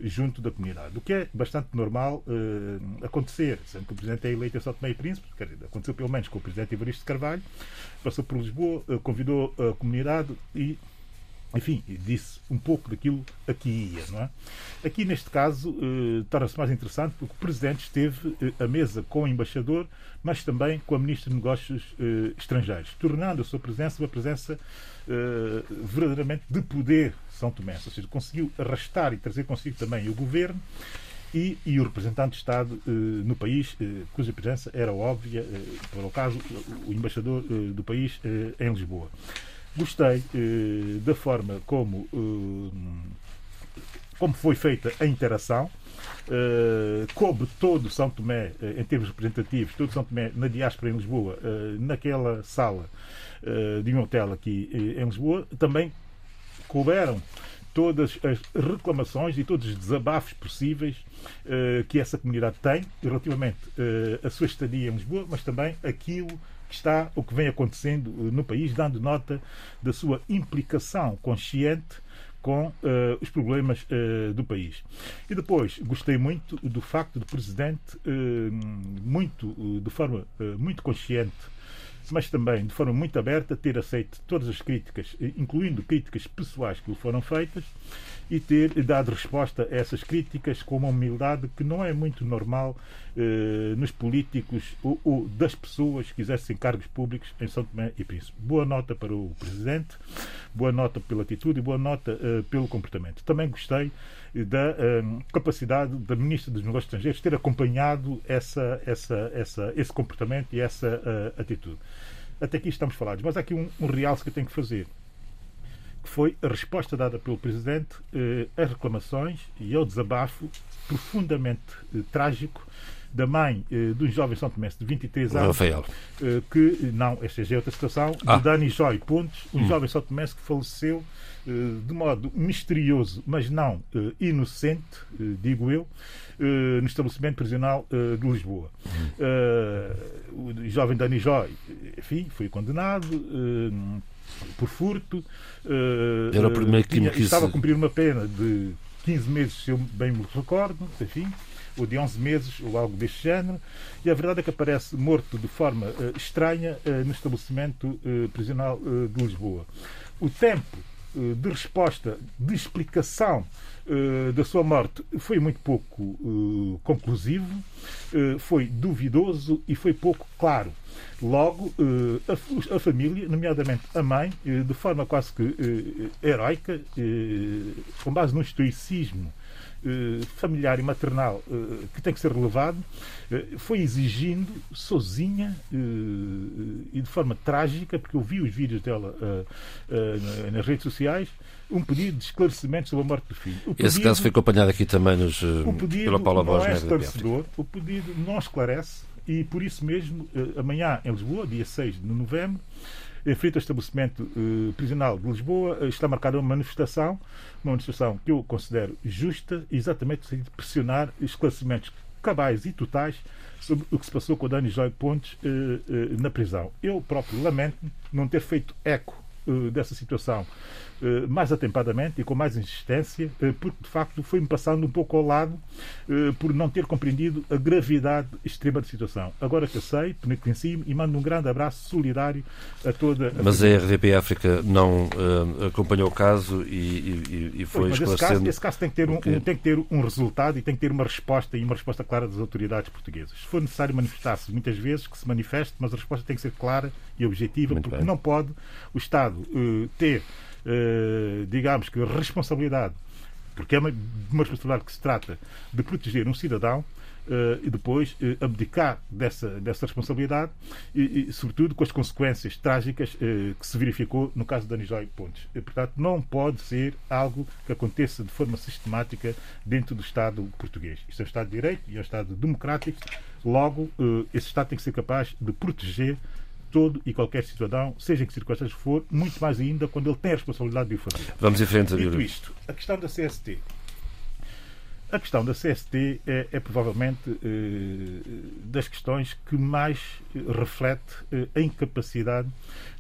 junto da comunidade, o que é bastante normal eh, acontecer, sendo que o Presidente é eleito em São Tomé e Príncipe, aconteceu pelo menos com o Presidente Evaristo Carvalho, passou por Lisboa, convidou a comunidade e enfim, disse um pouco daquilo a que ia. Não é? Aqui, neste caso, eh, torna-se mais interessante porque o Presidente esteve eh, à mesa com o embaixador, mas também com a Ministra de Negócios eh, Estrangeiros, tornando a sua presença uma presença eh, verdadeiramente de poder São Tomé. Ou seja, conseguiu arrastar e trazer consigo também o governo e, e, o representante de Estado eh, no país, eh, cuja presença era óbvia, eh, para o caso, o embaixador eh, do país eh, em Lisboa. Gostei eh, da forma como, eh, como foi feita a interação. Uh, coube todo São Tomé, uh, em termos representativos, todo São Tomé na diáspora em Lisboa, uh, naquela sala de um hotel aqui em Lisboa, também couberam todas as reclamações e todos os desabafos possíveis que essa comunidade tem relativamente à sua estadia em Lisboa, mas também aquilo que está o que vem acontecendo eh, no país, dando nota da sua implicação consciente com uh, os problemas uh, do país. E depois, gostei muito do facto do Presidente, uh, muito, de forma muito consciente, mas também de forma muito aberta, ter aceito todas as críticas, incluindo críticas pessoais que lhe foram feitas, e ter dado resposta a essas críticas com uma humildade que não é muito normal eh, nos políticos ou, ou, das pessoas que exercem cargos públicos em São Tomé e Príncipe. Boa nota para o Presidente, boa nota pela atitude e boa nota eh, pelo comportamento. Também gostei eh, da eh, capacidade da Ministra dos Negócios Estrangeiros ter acompanhado essa, essa, essa, esse comportamento e essa eh, atitude. Até aqui estamos falados, mas há aqui um, um realce que eu tenho que fazer que foi a resposta dada pelo Presidente eh, às reclamações e ao desabafo profundamente eh, trágico da mãe eh, de um jovem São Tomé de 23 anos. Rafael. Eh, que, não, esta já é outra situação, ah. de Dani Joy Pontes, um hum. jovem São Tomé que faleceu eh, de modo misterioso, mas não eh, inocente, digo eu, no estabelecimento prisional de Lisboa. Hum. o jovem Dani Joy, enfim, foi condenado por furto. Era o primeiro tinha, que Estava a cumprir uma pena de 15 meses, se eu bem me recordo, enfim, ou de 11 meses, ou algo deste género, e a verdade é que aparece morto de forma uh, estranha uh, no estabelecimento uh, prisional de Lisboa. O tempo de resposta, de explicação da sua morte foi muito pouco conclusivo, foi duvidoso e foi pouco claro. Logo, a, família, nomeadamente a mãe, de forma quase que heroica, com base no estoicismo familiar e maternal eh, que tem que ser relevado, eh, foi exigindo sozinha e de forma trágica, porque eu vi os vídeos dela nas redes sociais, um pedido de esclarecimento sobre a morte do filho. Pedido, Esse caso foi acompanhado aqui também nos, o pedido pela Paula não é esclarecedor, o pedido não esclarece e por isso mesmo, amanhã em Lisboa, dia 6 de novembro, em frente ao estabelecimento uh, prisional de Lisboa, uh, está marcada uma manifestação, uma manifestação que eu considero justa, exatamente de pressionar esclarecimentos cabais e totais sobre o que se passou com o Dani Joy Pontes uh, na prisão. Eu próprio lamento não ter feito eco dessa situação eh, mais atempadamente e com mais insistência, eh, porque de facto foi-me passando um pouco ao lado eh, por não ter compreendido a gravidade extrema da situação. Agora que eu sei, penitencio-me e mando um grande abraço solidário a toda a. Mas a RDP África não uh, acompanhou o caso e, e, e foi pois, esclarecendo. Esse caso, esse caso tem, que ter um, um, tem que ter um resultado e tem que ter uma resposta e uma resposta clara das autoridades portuguesas. Se for necessário manifestar-se muitas vezes, que se manifeste, mas a resposta tem que ser clara e objetiva, Muito porque bem. não pode o Estado uh, ter eh, digamos que, responsabilidade, porque é uma, uma responsabilidade que se trata de proteger um cidadão, Uh, e depois uh, abdicar dessa, dessa responsabilidade e, e, sobretudo, com as consequências trágicas uh, que se verificou no caso da Nijói Pontes. E, portanto, não pode ser algo que aconteça de forma sistemática dentro do Estado português. Isto é um Estado de Direito e é um Estado democrático. Logo, esse Estado tem que ser capaz de proteger todo e qualquer cidadão, seja em que circunstâncias for, muito mais ainda quando ele tem a responsabilidade de o fazer. Vamos em frente, Dito isto, a questão da CST. A questão da CST é, é provavelmente eh, das questões que mais reflete eh, a incapacidade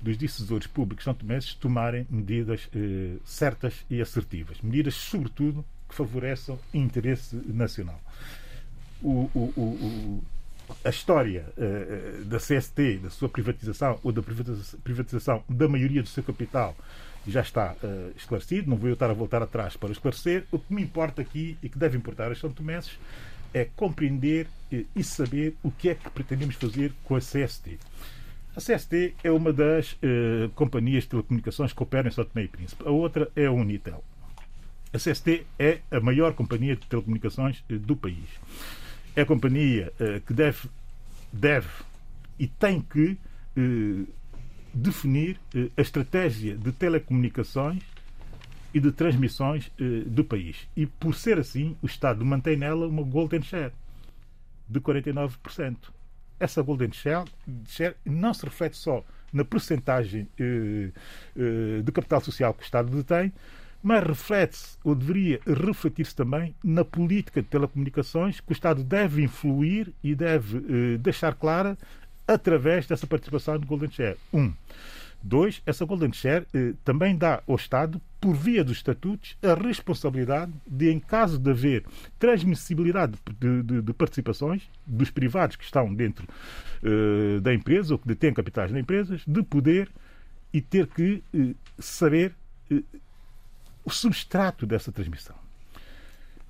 dos decisores públicos são tomenses tomarem medidas eh, certas e assertivas. Medidas, sobretudo, que favoreçam o interesse nacional. O, o, o, a história uh, da CST, da sua privatização ou da privatização da maioria do seu capital já está uh, esclarecido, não vou eu estar a voltar atrás para esclarecer. O que me importa aqui e que deve importar aos São Tomenses é compreender uh, e saber o que é que pretendemos fazer com a CST. A CST é uma das companhias de telecomunicações que operam em São Tomé e Príncipe. A outra é a Unitel. A CST é a maior companhia de telecomunicações do país é a companhia uh, que deve, deve e tem que uh, definir uh, a estratégia de telecomunicações e de transmissões do país. E, por ser assim, o Estado mantém nela uma golden share de 49%. Essa golden share, share não se reflete só na percentagem de capital social que o Estado detém, mas reflete-se, ou deveria refletir-se também, na política de telecomunicações que o Estado deve influir e deve eh, deixar clara através dessa participação no Golden Share. Um. Dois, essa Golden Share eh, também dá ao Estado, por via dos estatutos, a responsabilidade de, em caso de haver transmissibilidade de, de, de participações dos privados que estão dentro eh, da empresa ou que detêm capitais na empresa, de poder e ter que eh, saber eh, o substrato dessa transmissão.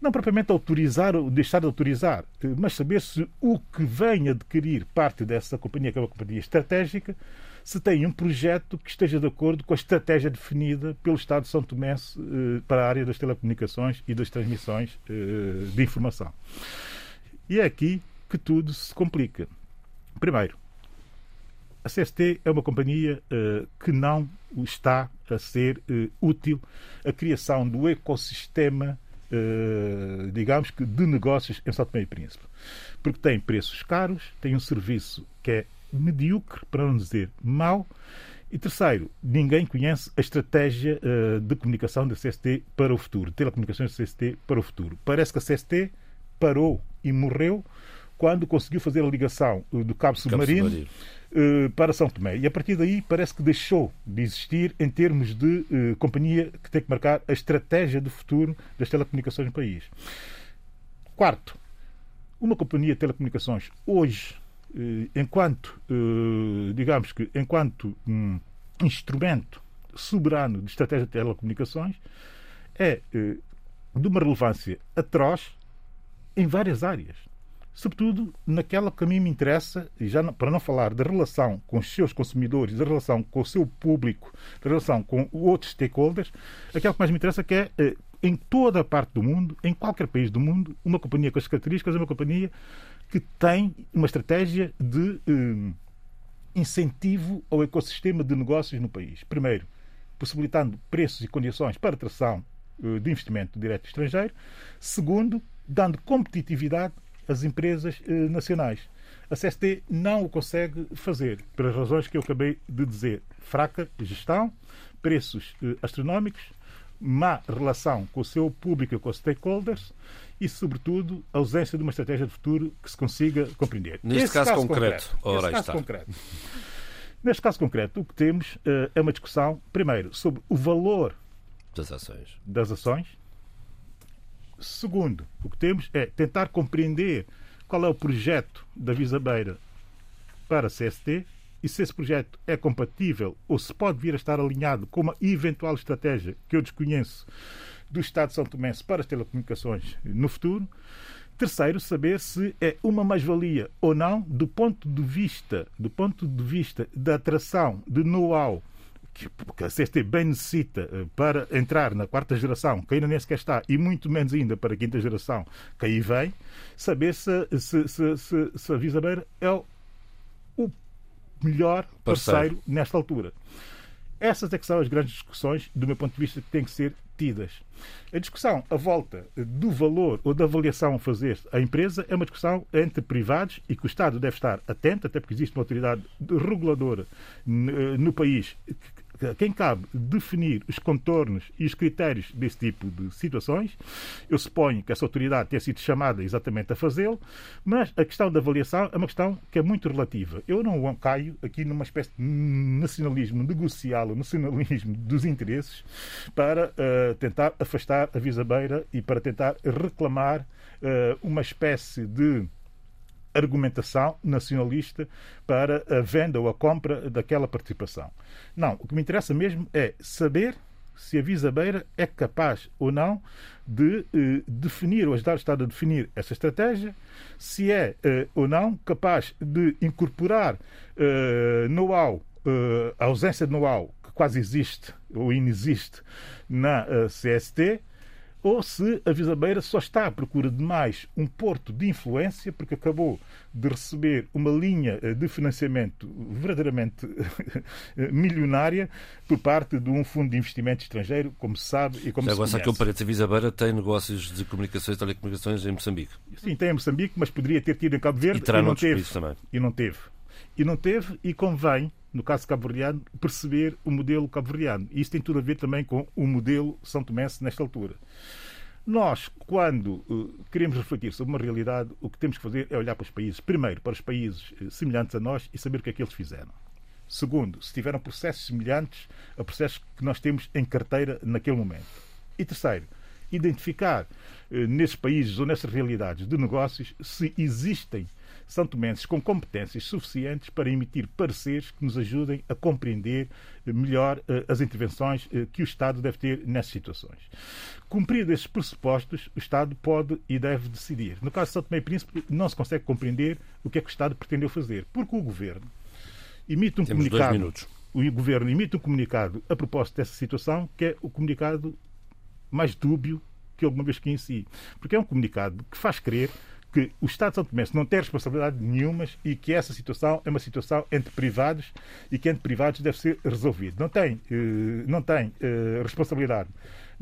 Não propriamente autorizar ou deixar de autorizar, mas saber se o que vem adquirir parte dessa companhia, que é uma companhia estratégica, se tem um projeto que esteja de acordo com a estratégia definida pelo Estado de São Tomé eh, para a área das telecomunicações e das transmissões eh, de informação. E é aqui que tudo se complica. Primeiro, a CST é uma companhia uh, que não está a ser uh, útil a criação do ecossistema, uh, digamos que, de negócios em São Tomé e Príncipe. Porque tem preços caros, tem um serviço que é medíocre, para não dizer mau, e terceiro, ninguém conhece a estratégia uh, de comunicação da CST para o futuro, telecomunicações da CST para o futuro. Parece que a CST parou e morreu quando conseguiu fazer a ligação do cabo submarino, cabo submarino. Uh, para São Tomé. E a partir daí parece que deixou de existir em termos de uh, companhia que tem que marcar a estratégia de futuro das telecomunicações no país. Quarto, uma companhia de telecomunicações hoje, enquanto, digamos que, enquanto um instrumento soberano de estratégia de telecomunicações, é de uma relevância atroz em várias áreas sobretudo naquela que a mim me interessa, e já para não falar da relação com os seus consumidores, da relação com o seu público, da relação com outros stakeholders, aquela que mais me interessa que é, eh, em toda a parte do mundo, em qualquer país do mundo, uma companhia com as características é uma companhia que tem uma estratégia de eh, incentivo ao ecossistema de negócios no país. Primeiro, possibilitando preços e condições para atração eh, de investimento direto estrangeiro. Segundo, dando competitividade as empresas eh, nacionais. A CST não o consegue fazer, pelas razões que eu acabei de dizer. Fraca gestão, preços eh, astronómicos, má relação com o seu público e com os stakeholders e, sobretudo, a ausência de uma estratégia de futuro que se consiga compreender. Neste caso, caso, concreto, concreto caso está. concreto. Neste caso concreto, o que temos uh, é uma discussão, primeiro, sobre o valor das ações. Das ações. Segundo, o que temos é tentar compreender qual é o projeto da Visabeira para a CST e se esse projeto é compatível ou se pode vir a estar alinhado com uma eventual estratégia que eu desconheço do Estado de São Tomé para as telecomunicações no futuro. Terceiro, saber se é uma mais-valia ou não do ponto de vista, do ponto de vista da atração de know-how que a CST bem necessita eh, para entrar na quarta geração, que ainda nem sequer está, e muito menos ainda para a quinta geração, que aí vem, saber se, se, se, se, se a Visabeira é o, o melhor parceiro, parceiro nesta altura. Essas é que são as grandes discussões, do meu ponto de vista, que têm que ser tidas. A discussão à volta do valor ou da avaliação a fazer à empresa é uma discussão entre privados e que o Estado deve estar atento, até porque existe uma autoridade reguladora no país quem cabe definir os contornos e os critérios desse tipo de situações. Eu suponho que essa autoridade tenha sido chamada exatamente a fazê-lo, mas a questão da avaliação é uma questão que é muito relativa. Eu não caio aqui numa espécie de nacionalismo negocial ou nacionalismo dos interesses para uh, tentar afastar a Visa Beira e para tentar reclamar uh, uma espécie de argumentação nacionalista para a venda ou a compra daquela participação. Não, o que me interessa mesmo é saber se a Visa Beira é capaz ou não de eh, definir ou ajudar o Estado a definir essa estratégia, se é eh, ou não capaz de incorporar eh, eh, a ausência de know-how que quase existe ou inexiste na eh, CST, ou se a Visabeira só está à procura de mais um porto de influência, porque acabou de receber uma linha eh, de financiamento verdadeiramente milionária por parte de um fundo de investimento estrangeiro, como se sabe e como Já se agora, conhece. que parênteses, a Visabeira tem negócios de comunicações e telecomunicações em Moçambique. Sim, tem em Moçambique, mas poderia ter tido em Cabo Verde e, terá e não teve. Também. E não teve. E não teve, e convém no caso cabo-verdiano, perceber o modelo cabo-verdiano. E isso tem tudo a ver também com o modelo São Tomé nesta altura. Nós, quando uh, queremos refletir sobre uma realidade, o que temos que fazer é olhar para os países, primeiro, para os países uh, semelhantes a nós e saber o que é que eles fizeram. Segundo, se tiveram processos semelhantes a processos que nós temos em carteira naquele momento. E terceiro, identificar uh, nesses países ou nessas realidades de negócios se existem são tomenses com competências suficientes para emitir pareceres que nos ajudem a compreender melhor uh, as intervenções uh, que o Estado deve ter nessas situações. Cumpridos esses pressupostos, o Estado pode e deve decidir. No caso de São Tomé e Príncipe, não se consegue compreender o que é que o Estado pretendeu fazer, porque o Governo emite um Temos comunicado. O Governo emite um comunicado a propósito dessa situação, que é o comunicado mais dúbio que alguma vez conheci. Porque é um comunicado que faz crer que o Estado de São Tomé não tem responsabilidade nenhuma e que essa situação é uma situação entre privados e que entre privados deve ser resolvido. Não tem, eh, não tem eh, responsabilidade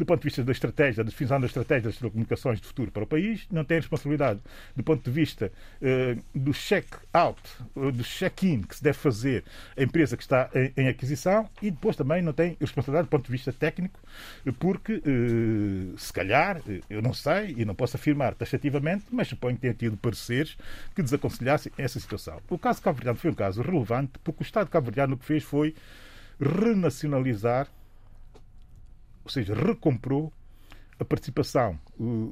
do ponto de vista da estratégia, da definição da estratégia das telecomunicações de futuro para o país, não tem responsabilidade do ponto de vista uh, do check-out, do check-in que se deve fazer a empresa que está em, em, aquisição e depois também não tem responsabilidade do ponto de vista técnico, porque uh, se calhar, eu não sei e não posso afirmar taxativamente, mas suponho que tenha tido pareceres que desaconselhassem essa situação. O caso Cabo Verdeano foi um caso relevante porque o Estado Cabo Verdeano o que fez foi renacionalizar ou seja, recomprou a participação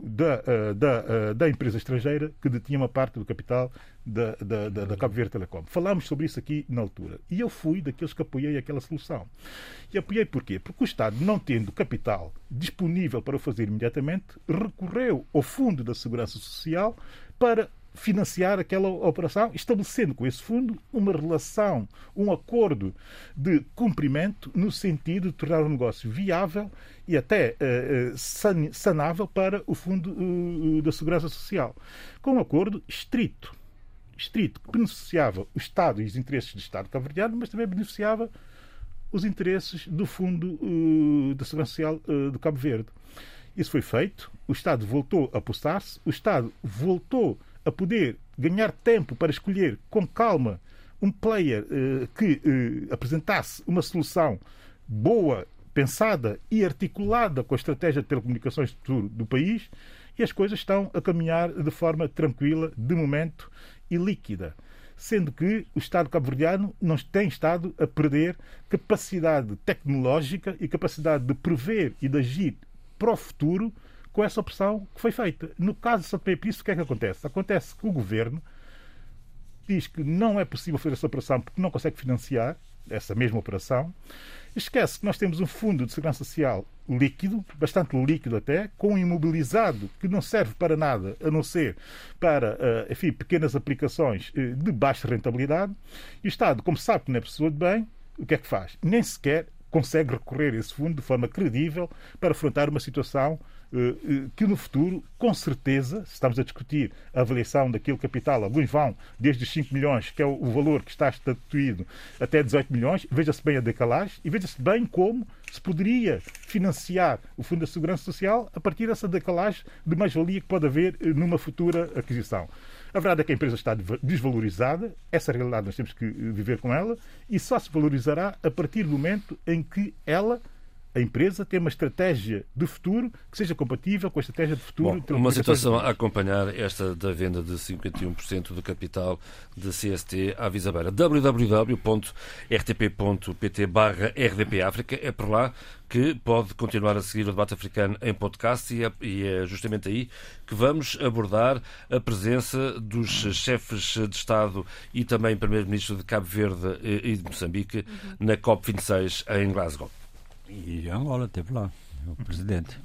da, uh, da, uh, da empresa estrangeira que detinha uma parte do capital da, da, da, da Cabo Verde Telecom. Falámos sobre isso aqui na altura. E eu fui daqueles que apoiei aquela solução. E apoiei porquê? Porque o Estado, não tendo capital disponível para o fazer imediatamente, recorreu ao Fundo da Segurança Social para financiar aquela operação, estabelecendo com esse fundo uma relação, um acordo de cumprimento no sentido de tornar o negócio viável e até uh, sanável para o Fundo uh, da Segurança Social. Com um acordo estrito, estrito, que beneficiava o Estado e os interesses do Estado cabo-verdiano, mas também beneficiava os interesses do Fundo uh, da Segurança Social de Cabo Verde. Isso foi feito, o Estado voltou a apostar-se, o Estado voltou a poder ganhar tempo para escolher com calma um player uh, que uh, apresentasse uma solução boa, pensada e articulada com a estratégia de telecomunicações do, do país e as coisas estão a caminhar de forma tranquila, de momento e líquida. sendo que o Estado cabo-verdiano não tem estado a perder capacidade tecnológica e capacidade de prever e de agir para o futuro com essa opção que foi feita. No caso de São Tomé o que é que acontece? Acontece que o governo diz que não é possível fazer essa operação porque não consegue financiar essa mesma operação. Esquece que nós temos um fundo de segurança social líquido, bastante líquido até, com um imobilizado que não serve para nada a não ser para, eh, enfim, pequenas aplicações eh, de baixa rentabilidade. E o Estado, como sabe que não é pessoa de bem, o que é que faz? Nem sequer consegue recorrer a esse fundo de forma credível para afrontar uma situação que no futuro, com certeza, se estamos a discutir a avaliação daquele capital, alguns vão desde os 5 milhões, que é o valor que está estatuído, até 18 milhões, veja-se bem a decalagem e veja-se bem como se poderia financiar o Fundo da Segurança Social a partir dessa decalagem de mais-valia que pode haver eh, numa futura aquisição. A verdade é que a empresa está desvalorizada, essa realidade nós temos que viver com ela, e só se valorizará a partir do momento em que ela a empresa tem uma estratégia de futuro que seja compatível com a estratégia de futuro. Bom, uma situação a acompanhar esta da venda de 51% do capital de CST à Visabeira. www.rtp.pt barra rdpafrica é por lá que pode continuar a seguir o debate africano em podcast e é, e é justamente aí que vamos abordar a presença dos chefes de Estado e também Primeiro-Ministro de Cabo Verde e de Moçambique na COP26 em Glasgow. E Angola esteve lá, o presidente.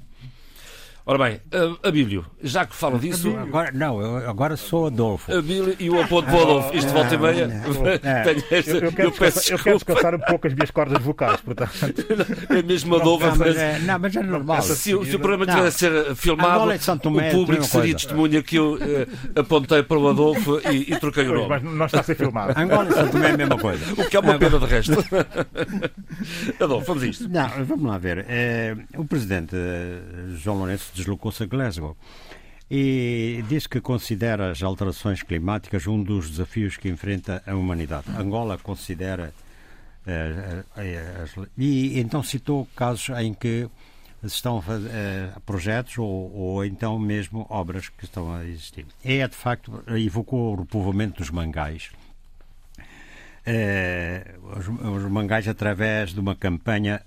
Ora bem, a, a Bíblia, já que falam disso. Agora, não, eu agora sou Adolfo. A Bíblia e o aponto para o Adolfo. Isto volta e meia. É, eu, quero descansar um pouco as minhas cordas vocais, portanto. É mesmo Adolfo. Não, mas é, não, mas é normal. Se, se o programa tivesse ser filmado, o público seria testemunha que eu eh, apontei para o Adolfo e, e troquei o nome. Mas não está a ser filmado. Angola e São Tomé é a mesma coisa. O que é uma pena de resto. Adolfo, vamos a isto. Não, vamos lá ver. É, o presidente eh, João Lourenço deslocou-se a Glasgow. E diz que considera as alterações climáticas um dos desafios que enfrenta a humanidade. Angola considera. Uh, uh, uh, e então citou casos em que estão fazer projetos ou, ou, então mesmo obras que estão a existir. É, de facto, evocou o repovoamento dos mangais. Os, os, mangais, através de uma campanha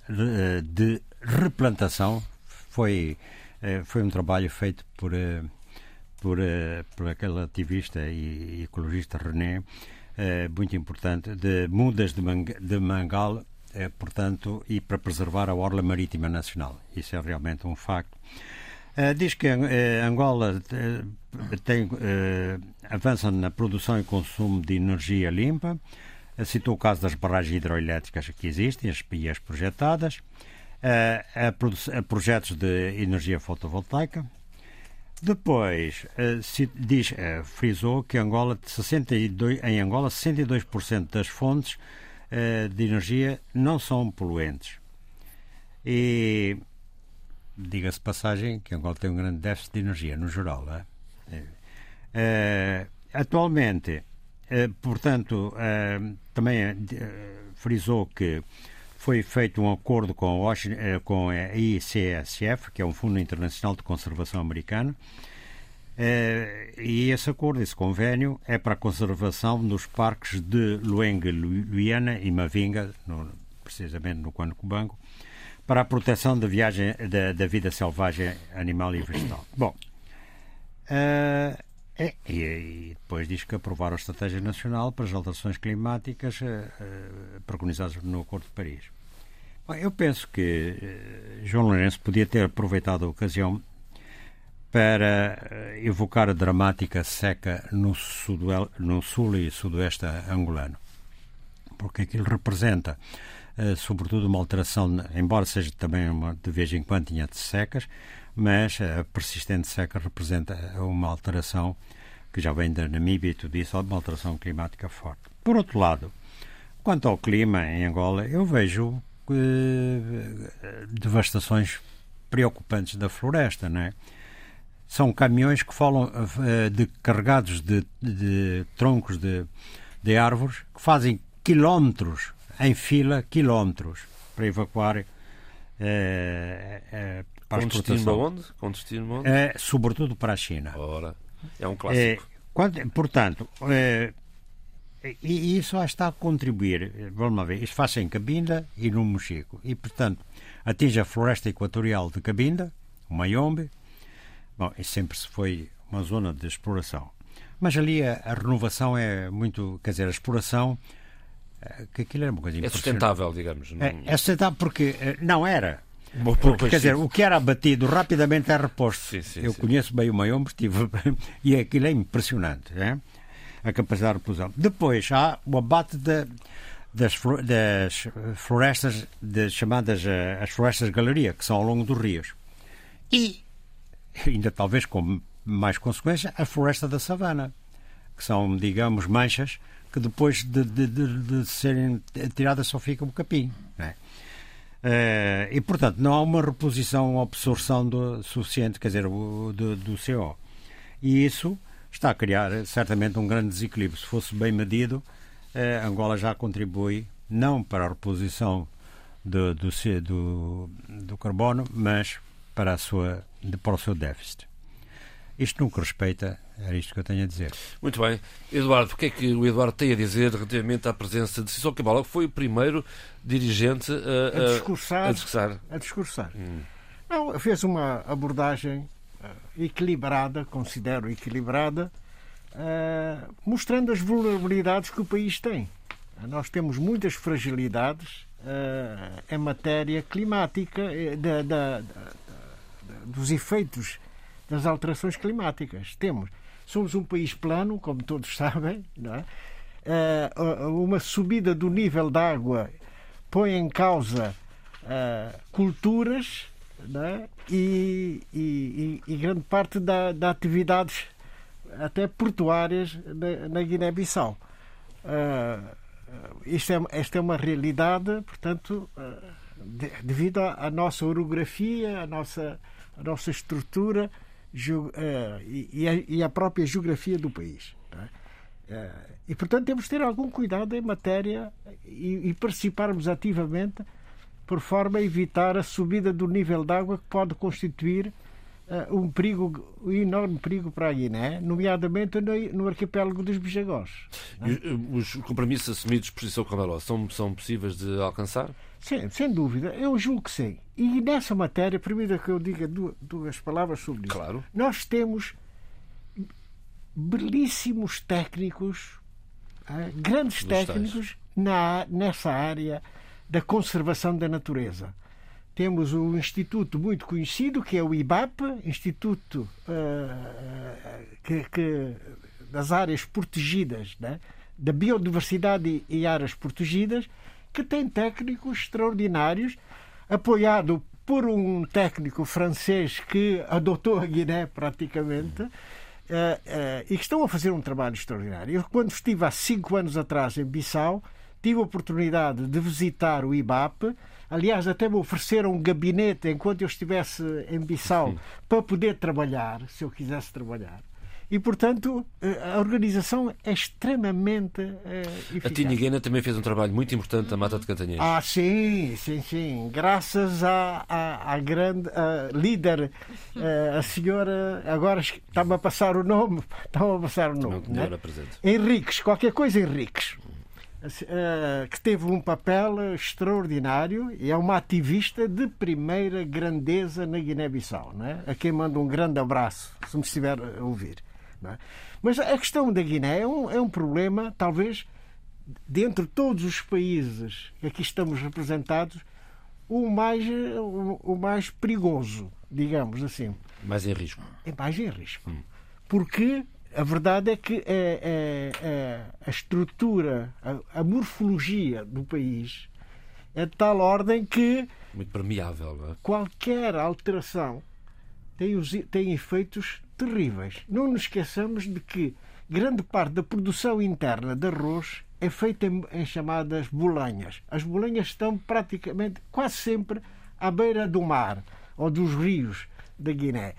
de replantação, foi eh, foi um trabalho feito por, eh, por, eh, por aquele ativista e ecologista René, muito importante, de mudas de, mang de mangal, portanto, e para preservar a orla marítima nacional. Isso é realmente um facto. diz que Angola tem, avança na produção e consumo de energia limpa, citou o caso das barragens hidroelétricas que existem e as projetadas, a, a projetos de energia fotovoltaica. Depois, se diz, frisou que Angola, 62, em Angola 62% das fontes de energia não são poluentes. E diga-se passagem que Angola tem um grande déficit de energia, no geral. É? Atualmente, portanto, também frisou que foi feito um acordo com, eh, com a ICSF, que é um Fundo Internacional de Conservação Americano, eh, e esse acordo, esse convênio, é para a conservação dos parques de Luenga, Luiana e Mavinga, no, precisamente no Cubango, para a proteção da viagem da, da, vida selvagem animal e vegetal. Bom, uh, é, e, e, depois diz que aprovaram a Estratégia Nacional para as Alterações Climáticas uh, uh, preconizadas no Acordo de Paris. Bom, eu penso que uh, João Lourenço podia ter aproveitado a ocasião para evocar a dramática seca no, suduel, no sul e sudoeste angolano. Porque aquilo representa, sobretudo, uma alteração, embora seja também uma, de vez em quando tinha de secas, mas a persistente seca representa uma alteração que já vem da Namíbia e tudo isso, uma alteração climática forte. Por outro lado, quanto ao clima em Angola, eu vejo eh, devastações preocupantes da floresta, não é? São caminhões que falam eh, de carregados de, de troncos de, de árvores que fazem quilómetros em fila, quilómetros para evacuar eh, eh, para Com destino aonde? Com destino aonde? É, sobretudo para a China. Ora, é um clássico. É, quando, portanto, é, e isso está a contribuir, vamos lá ver, isto faz-se em Cabinda e no Mochico. E, portanto, atinge a floresta equatorial de Cabinda, o Mayombe. Bom, e sempre se foi uma zona de exploração. Mas ali a, a renovação é muito, quer dizer, a exploração, eh, que aquilo era uma coisa É sustentável, digamos. É, é sustentável porque eh, não era. Porque, quer dizer, o que era abatido rapidamente é reposto. Sim, sim, Eu sim. conheço bem o Mayombe, estive, e aquilo é impressionante. É? a capacidade de reprodução. Depois há o abate de, das, das, florestas de, chamadas eh, as florestas de galeria, que são ao longo dos rios. E, ainda talvez com mais consequência, a floresta da savana, que são, digamos, manchas que depois de, de, de, de serem tiradas só fica o capim. Uh, e, portanto, não há uma reposição ou absorção do, suficiente, quer dizer, do, do CO. E isso está a criar certamente um grande desequilíbrio. Se fosse bem medido, eh, Angola já contribui não para a reposição do, do, do, do carbono, mas para, a sua, para o seu déficit. Isto nunca respeita, era isto que eu tenho a dizer. Muito bem. Eduardo, o que é que o Eduardo tem a dizer relativamente à presença de Cícero Cabral, que foi o primeiro dirigente a, a, a discursar? A discursar. A discursar. Hum. Não, fez uma abordagem equilibrada, considero equilibrada, uh, mostrando as vulnerabilidades que o país tem. Nós temos muitas fragilidades uh, em matéria climática, eh, da, da, da, dos efeitos das alterações climáticas. Temos, somos um país plano, como todos sabem, é? Uh, uma subida do nível da água põe em causa culturas né? e, e, e, grande parte da, da atividades até portuárias na, na Guiné-Bissau. Uh, isto é, esta é uma realidade, portanto, uh, de, devido à, nossa orografia, à nossa, à nossa estrutura uh, e, a, e à própria geografia do país. É? e, portanto, temos de ter algum cuidado em matéria e, e participarmos ativamente por forma a evitar a subida do nível de água que pode constituir um perigo, um enorme perigo para a Guiné, nomeadamente no, no arquipélago dos Bijagós. É? Eh, os compromissos assumidos por Cícero Camaró são, são possíveis de alcançar? Sim, sem dúvida. Eu julgo que sim. E nessa matéria, permita que eu diga duas, duas palavras sobre isso. Claro. Nós temos belíssimos técnicos, uh, grandes técnicos na, nessa área da conservação da natureza. Temos um instituto muito conhecido, que é o IBAP, Instituto uh, que, que, das Áreas Protegidas, né? da Biodiversidade e Áreas Protegidas, que tem técnicos extraordinários, apoiado por um técnico francês que adotou a Guiné praticamente. Uh, uh, e que estão a fazer um trabalho extraordinário. Eu, quando estive há cinco anos atrás em Bissau, tive a oportunidade de visitar o IBAP. Aliás, até me ofereceram um gabinete enquanto eu estivesse em Bissau para poder trabalhar, se eu quisesse trabalhar. E, portanto, eh, a organização é extremamente uh, eficaz. A Tiniguena também fez um trabalho muito importante na Mata de Cantanhês. Ah, sim, sim, sim. Graças à, à, à grande à líder, uh, a senhora, agora está-me a passar o nome, está-me a passar o nome. Não, não né? Henriques, qualquer coisa Henriques. Eh, que teve um papel extraordinário e é uma ativista de primeira grandeza na Guiné-Bissau, é? a quem mando um grande abraço, se me estiver a ouvir. É? Mas a questão da Guiné é um, é um problema, talvez, dentre todos os países que aqui estamos representados, o mais, o, o mais perigoso, digamos assim. Mais em risco. É mais em risco. Hum. Porque a verdade é que a, a, a estrutura, a, a, morfologia do país é de tal ordem que. Muito permeável, é? Qualquer alteração tem, os, tem efeitos terríveis. Não nos esqueçamos de que grande parte da produção interna de arroz é feita em, em chamadas bolanhas. As bolanhas estão praticamente, quase sempre, à beira do mar ou dos rios da Guiné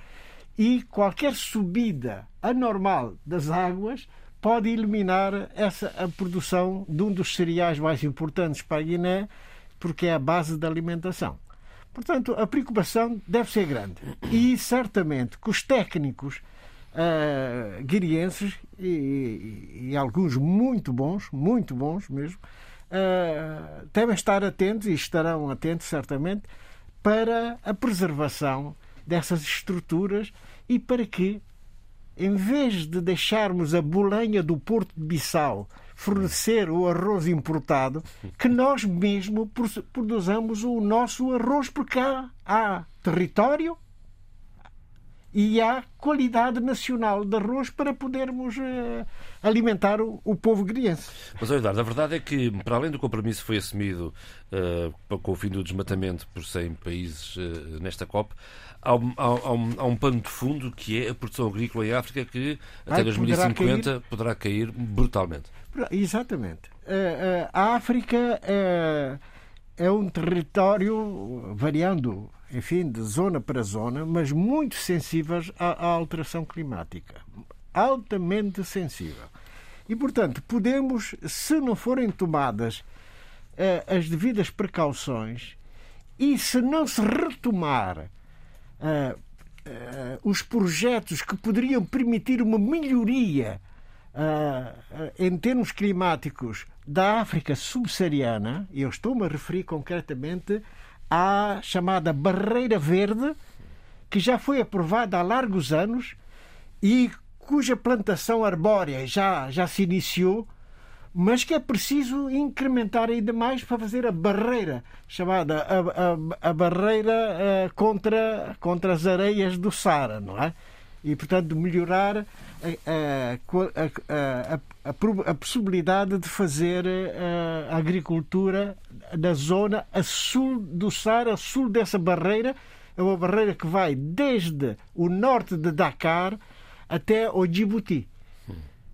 e qualquer subida anormal das águas pode eliminar essa a produção de um dos cereais mais importantes para a Guiné, porque é a base da alimentação. Portanto, a preocupação deve ser grande. E certamente que os técnicos uh, guirienses e, e, e, alguns muito bons, muito bons mesmo, uh, devem estar atentos e estarão atentos certamente para a preservação dessas estruturas e para que, em vez de deixarmos a bolenha do Porto de Bissau fornecer o arroz importado, que nós mesmo produzamos o nosso arroz, porque há, há território e há qualidade nacional de arroz para podermos uh, alimentar o, o povo griense. Mas, Eduardo, a verdade é que, para além do compromisso que foi assumido uh, com o fim do desmatamento por 100 países uh, nesta COP, há um, há, um, há um pano de fundo que é a produção agrícola em África que até Ai, 2050 poderá cair... poderá cair brutalmente. Exatamente. a África é um território variando enfim, de zona para zona, mas muito sensíveis à, à alteração climática. Altamente sensível. E, portanto, podemos, se não forem tomadas as devidas precauções e se não se retomar uh, uh, os projetos que poderiam permitir uma melhoria em termos climáticos da África subsaariana, e eu estou-me a referir concretamente à chamada Barreira Verde, que já foi aprovada há largos anos e cuja plantação arbórea já, já se iniciou, mas que é preciso incrementar ainda mais para fazer a barreira, chamada a, a, a barreira uh, contra, contra as areias do Sara, não é? E, portanto, melhorar a, a, a, possibilidade de fazer a agricultura da zona a sul do Saara, a sul dessa barreira. É uma barreira que vai desde o norte de Dakar até o Djibouti.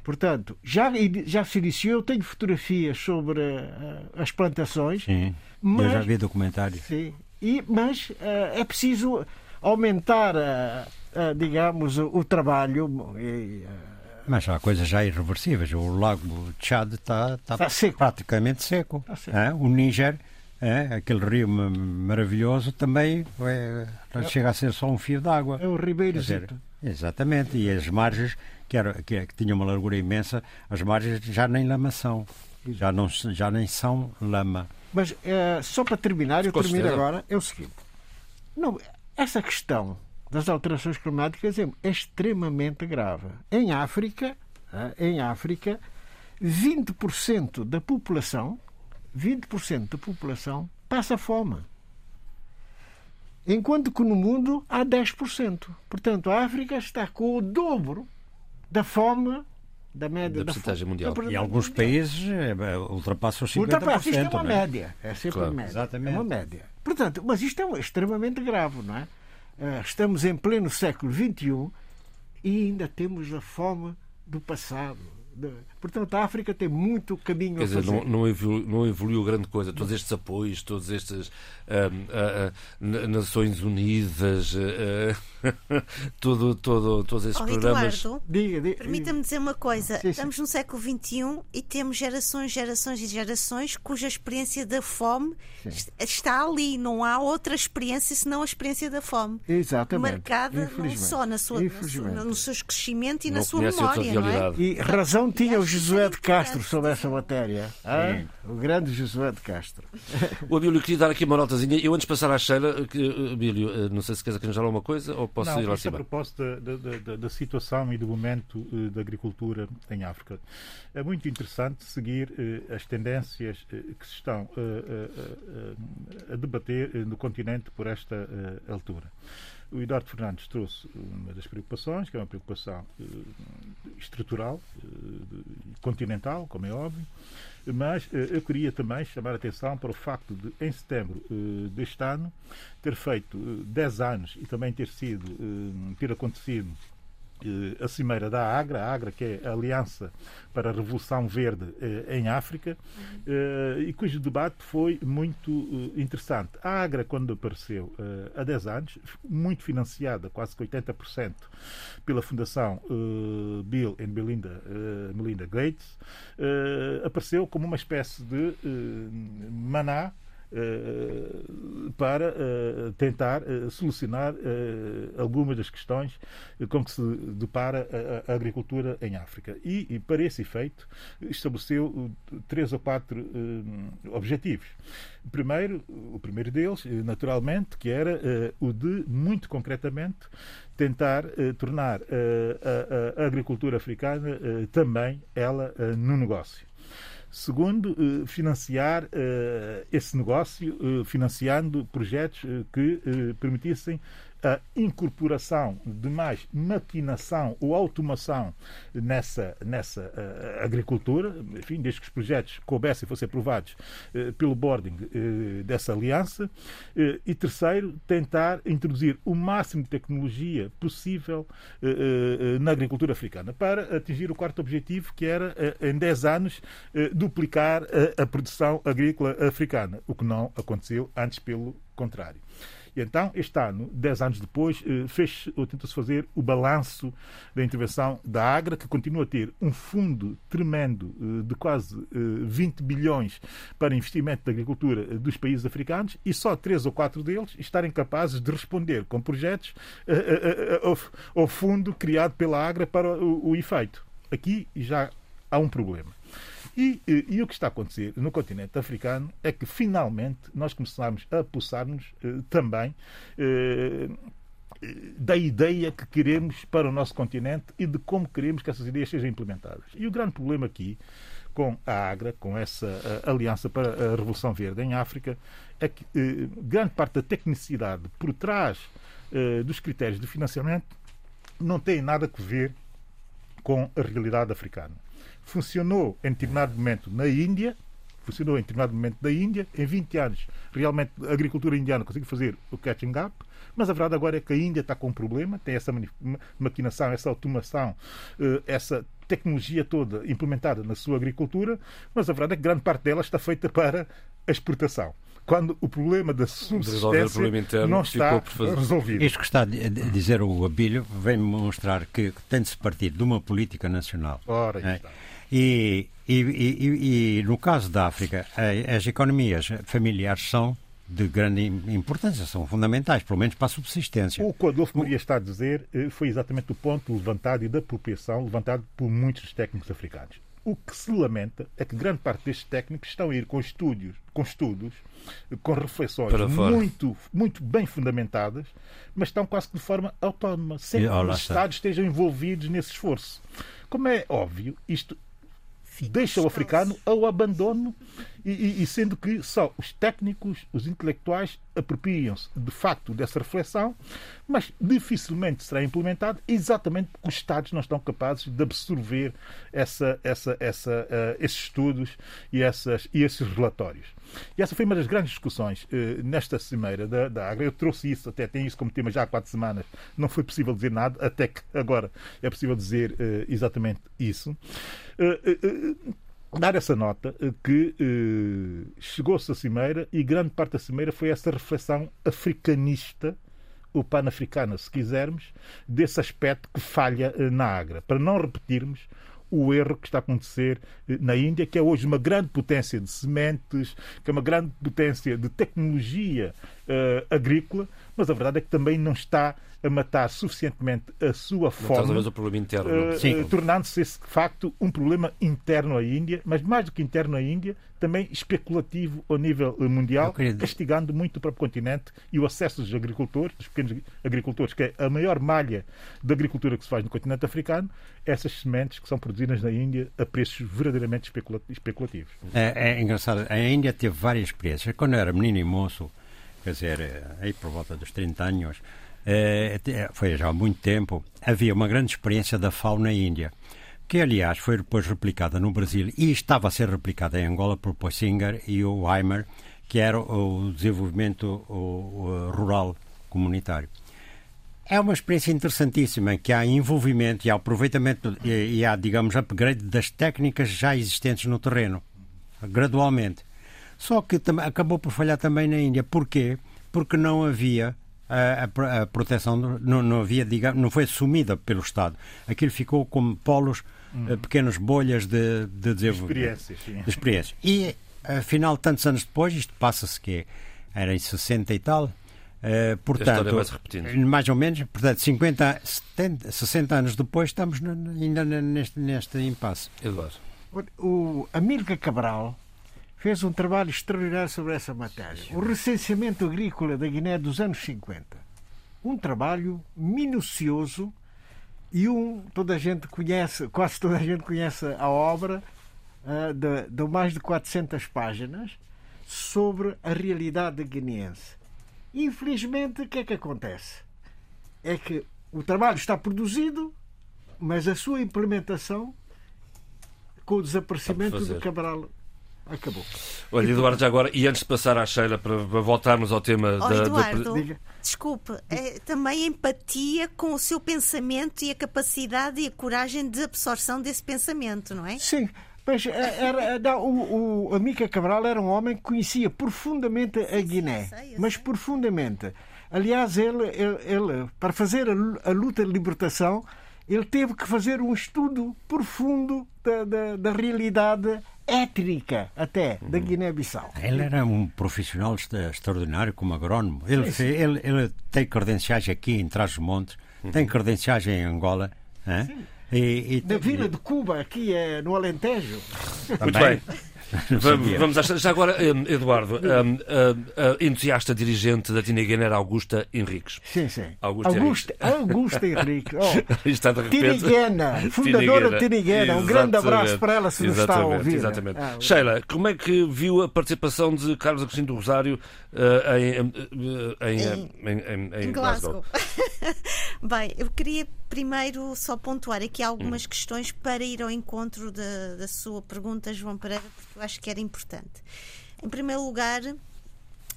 Portanto, já, já se iniciou, eu tenho fotografias sobre uh, as plantações. Sim, mas, eu já vi documentários. Sim, e, mas uh, é preciso aumentar, uh, digamos, o, o trabalho. E, mas há coisas já irreversíveis. O lago Tchad está, está, está seco. praticamente seco. Seco. É? O Níger, é? aquele rio maravilhoso, também é, chega a ser só um fio d'água. É o Ribeiro Exatamente. E as margens, que, era, que, que tinham uma largura imensa, as margens já nem lama são. Já, não, já nem são lama. Mas é, só para terminar, eu termino agora, é o seguinte. Não, essa questão das alterações climáticas é extremamente grave. Em África, em África, 20% da população, 20% da população passa fome. Enquanto que no mundo há 10%. Portanto, a África está com o dobro da fome da média da, da mundial. E alguns países eh, ultrapassam os 50%. Ultrapassa, isto é uma é? média. É sempre claro. uma média. Exatamente. É uma média. Portanto, mas isto é extremamente grave, não é? Eh, estamos em pleno século XXI e ainda temos a fome do passado. Portanto, a África tem muito caminho Quer a fazer, fazer. Não, não, evoluiu, não evoluiu grande coisa. Todos estes apoios, todas estas uh, uh, Nações Unidas, todo, todo, todos esses oh, programas. permita-me dizer uma coisa. Sim, sim. Estamos no século XXI e temos gerações, gerações e gerações cuja experiência da fome sim. está ali. Não há outra experiência senão a experiência da fome. Exatamente. Marcada não só na sua, na no seu crescimento e não na sua memória. Não é? E razão tinha o Josué de Castro sobre essa matéria. Ah? O grande Josué de Castro. O Abílio, queria dar aqui uma notazinha. Eu, antes de passar à Sheila, que, Abílio, eh, não sei se queres acrescentar alguma coisa ou posso não, ir lá cima? a propósito da, da, da, da, situação e do momento uh, da agricultura em África. É muito interessante seguir as tendências que se estão a debater no continente por esta altura. O Eduardo Fernandes trouxe uma das preocupações, que é uma preocupação estrutural, continental, como é óbvio, mas eu queria também chamar a atenção para o facto de, em setembro deste ano, ter feito 10 anos e também ter sido, ter acontecido a cimeira da AGRA, a AGRA que é a Aliança para a Revolução Verde eh, em África, eh, e cujo debate foi muito eh, interessante. A AGRA, quando apareceu há 10 anos, muito financiada, quase 80%, pela Fundação Bill and Melinda, Melinda Gates, apareceu como uma espécie de maná para tentar solucionar algumas das questões com que se depara a, agricultura em África. E, para esse efeito, estabeleceu três ou quatro objetivos. Primeiro, o primeiro deles, naturalmente, que era o de, muito concretamente, tentar tornar a, agricultura africana também ela no negócio. Segundo, eh, financiar eh, esse negócio, eh, financiando projetos que permitissem a incorporação de mais maquinação ou automação nessa, nessa uh, agricultura, enfim, desde que os projetos coubessem e fossem aprovados uh, pelo boarding uh, dessa aliança. e terceiro, tentar introduzir o máximo de tecnologia possível na agricultura africana para atingir o quarto objetivo, que era, em 10 anos, duplicar a produção agrícola africana, o que não aconteceu, antes pelo contrário. E então, este ano, dez anos depois, eh, fez, ou tentou-se fazer o balanço da intervenção da Agra, que continua a ter um fundo tremendo eh, de quase 20 eh, bilhões para investimento da agricultura dos países africanos e só três ou quatro deles estarem capazes de responder com projetos ao fundo criado pela Agra para o efeito. Aqui já há um problema. E, e, e, o que está a acontecer no continente africano é que finalmente nós começamos a pulsar-nos eh, também eh, da ideia que queremos para o nosso continente e de como queremos que essas ideias sejam implementadas. E o grande problema aqui com a AGRA, com essa a, Aliança para a Revolução Verde em África, é que eh, grande parte da tecnicidade por trás eh, dos critérios de financiamento não tem nada a ver com a realidade africana funcionou em determinado momento na Índia, funcionou em determinado momento da Índia, em 20 anos realmente a agricultura indiana conseguiu fazer o catching up, mas a verdade agora é que a Índia está com um problema, tem essa maquinação, essa automação, eh, essa tecnologia toda implementada na sua agricultura, mas a verdade é que grande parte dela está feita para a exportação quando o problema da subsistência não está resolvido. Isto que está a dizer o Abílio vem mostrar que tem de se partir de uma política nacional. Ora, é? está. E, e, e, e, no caso da África, as economias familiares são de grande importância, são fundamentais, pelo menos para a subsistência. O que o Adolfo Maria está a dizer eh, foi exatamente o ponto levantado e da apropriação levantado por muitos técnicos africanos. O que se lamenta é que grande parte destes técnicos estão a ir com estudos, com estudos, com reflexões muito, muito bem fundamentadas, mas estão quase que de forma autónoma, sem que os Estados estejam envolvidos nesse esforço. Como é óbvio, isto deixa o africano ao abandono e, e, sendo que só os técnicos, os intelectuais apropriam-se de facto dessa reflexão, mas dificilmente será implementado exatamente porque os Estados não estão capazes de absorver essa, essa, essa, uh, esses estudos e, essas, e esses relatórios. E essa foi uma das grandes discussões uh, nesta cimeira da, da Agra. Eu trouxe isso, até tenho isso como tema já há quatro semanas. Não foi possível dizer nada, até que agora é possível dizer uh, exatamente isso. dar essa nota que chegou-se à cimeira e grande parte da cimeira foi essa reflexão africanista o pan-africana, se quisermos, desse aspecto que falha na Agra, para não repetirmos o erro que está a acontecer eh, na Índia, que é hoje uma grande potência de sementes, que é uma grande potência de tecnologia uh, agrícola, mas a verdade é que também não está a matar suficientemente a sua fome, o problema interno, uh, tornando-se esse de facto um problema interno à Índia, mas mais do que interno à Índia, também especulativo ao nível mundial, queria... castigando muito o próprio continente e o acesso dos agricultores, dos pequenos agricultores, que é a maior malha da agricultura que se faz no continente africano, essas sementes que são produzidas na Índia a preços verdadeiramente especulativos. É, é engraçado, a Índia teve várias experiências. Quando eu era menino e moço, quer dizer, aí por volta dos 30 anos, é, foi já há muito tempo, havia uma grande experiência da FAO na Índia, que aliás foi depois replicada no Brasil e estava a ser replicada em Angola por Poissinger e o Weimer, que era o desenvolvimento rural comunitário. É uma experiência interessantíssima, que há envolvimento e há aproveitamento e há, digamos, upgrade das técnicas já existentes no terreno, gradualmente. Só que acabou por falhar também na Índia. Porquê? Porque não havia a, a, a proteção não, não havia, digamos, não foi assumida pelo Estado. Aquilo ficou como polos, hum. pequenas bolhas de, de desenvolvimento. De experiências, sim. De experiências. E afinal, tantos anos depois, isto passa-se que era em 60 e tal, Uh, portanto, mais ou menos, portanto, 50, 70, 60 anos depois, estamos ainda neste, neste impasse. Eduardo. O Amílcar Cabral fez um trabalho extraordinário sobre essa matéria. O recenseamento agrícola da Guiné dos anos 50. Um trabalho minucioso e um toda a gente conhece, quase toda a gente conhece a obra uh, de, de mais de 400 páginas sobre a realidade guineense Infelizmente, o que é que acontece? É que o trabalho está produzido, mas a sua implementação, com o desaparecimento do Cabral, acabou. Olha, Eduardo, já agora, e antes de passar à Sheila para, voltarmos ao tema oh, da. Eduardo, da... desculpe, é também empatia com o seu pensamento e a capacidade e a coragem de absorção desse pensamento, não é? Sim. Mas eh, era, não, o, o, a Mica Cabral era um homem que conhecia profundamente a Guiné. Sei, sei, mas profundamente. Aliás, ele, ele, ele para fazer a, a, luta de libertação, ele teve que fazer um estudo profundo da, da, da realidade étnica até da uhum. Guiné-Bissau. Ele era um profissional extraordinário como agrónomo. Ele, ele, ele tem credenciais aqui em Trás-os-Montes, tem uhum. credenciais em Angola. Hein? E, e, da Vila de Cuba, aqui é no Alentejo. Muito bem. Vamos, vamos achar, já agora, Eduardo, um, uh, entusiasta dirigente da Tiniguena Augusta Henriques. Sim, sim. Augusta, Augusta, Augusta Henriques. Oh. Está de repente... Tiniguena, fundadora de Tiniguena. Um grande abraço para ela se nos está a ouvir. Exatamente. Ah, Sheila, como é que viu a participação de Carlos Agostinho do Rosário uh, em, em, em, em, em, Glasgow? Bem, eu queria primeiro só pontuar aqui algumas hum. questões para ir ao encontro da, da sua pergunta, João Pereira, porque eu acho que era importante. Em primeiro lugar,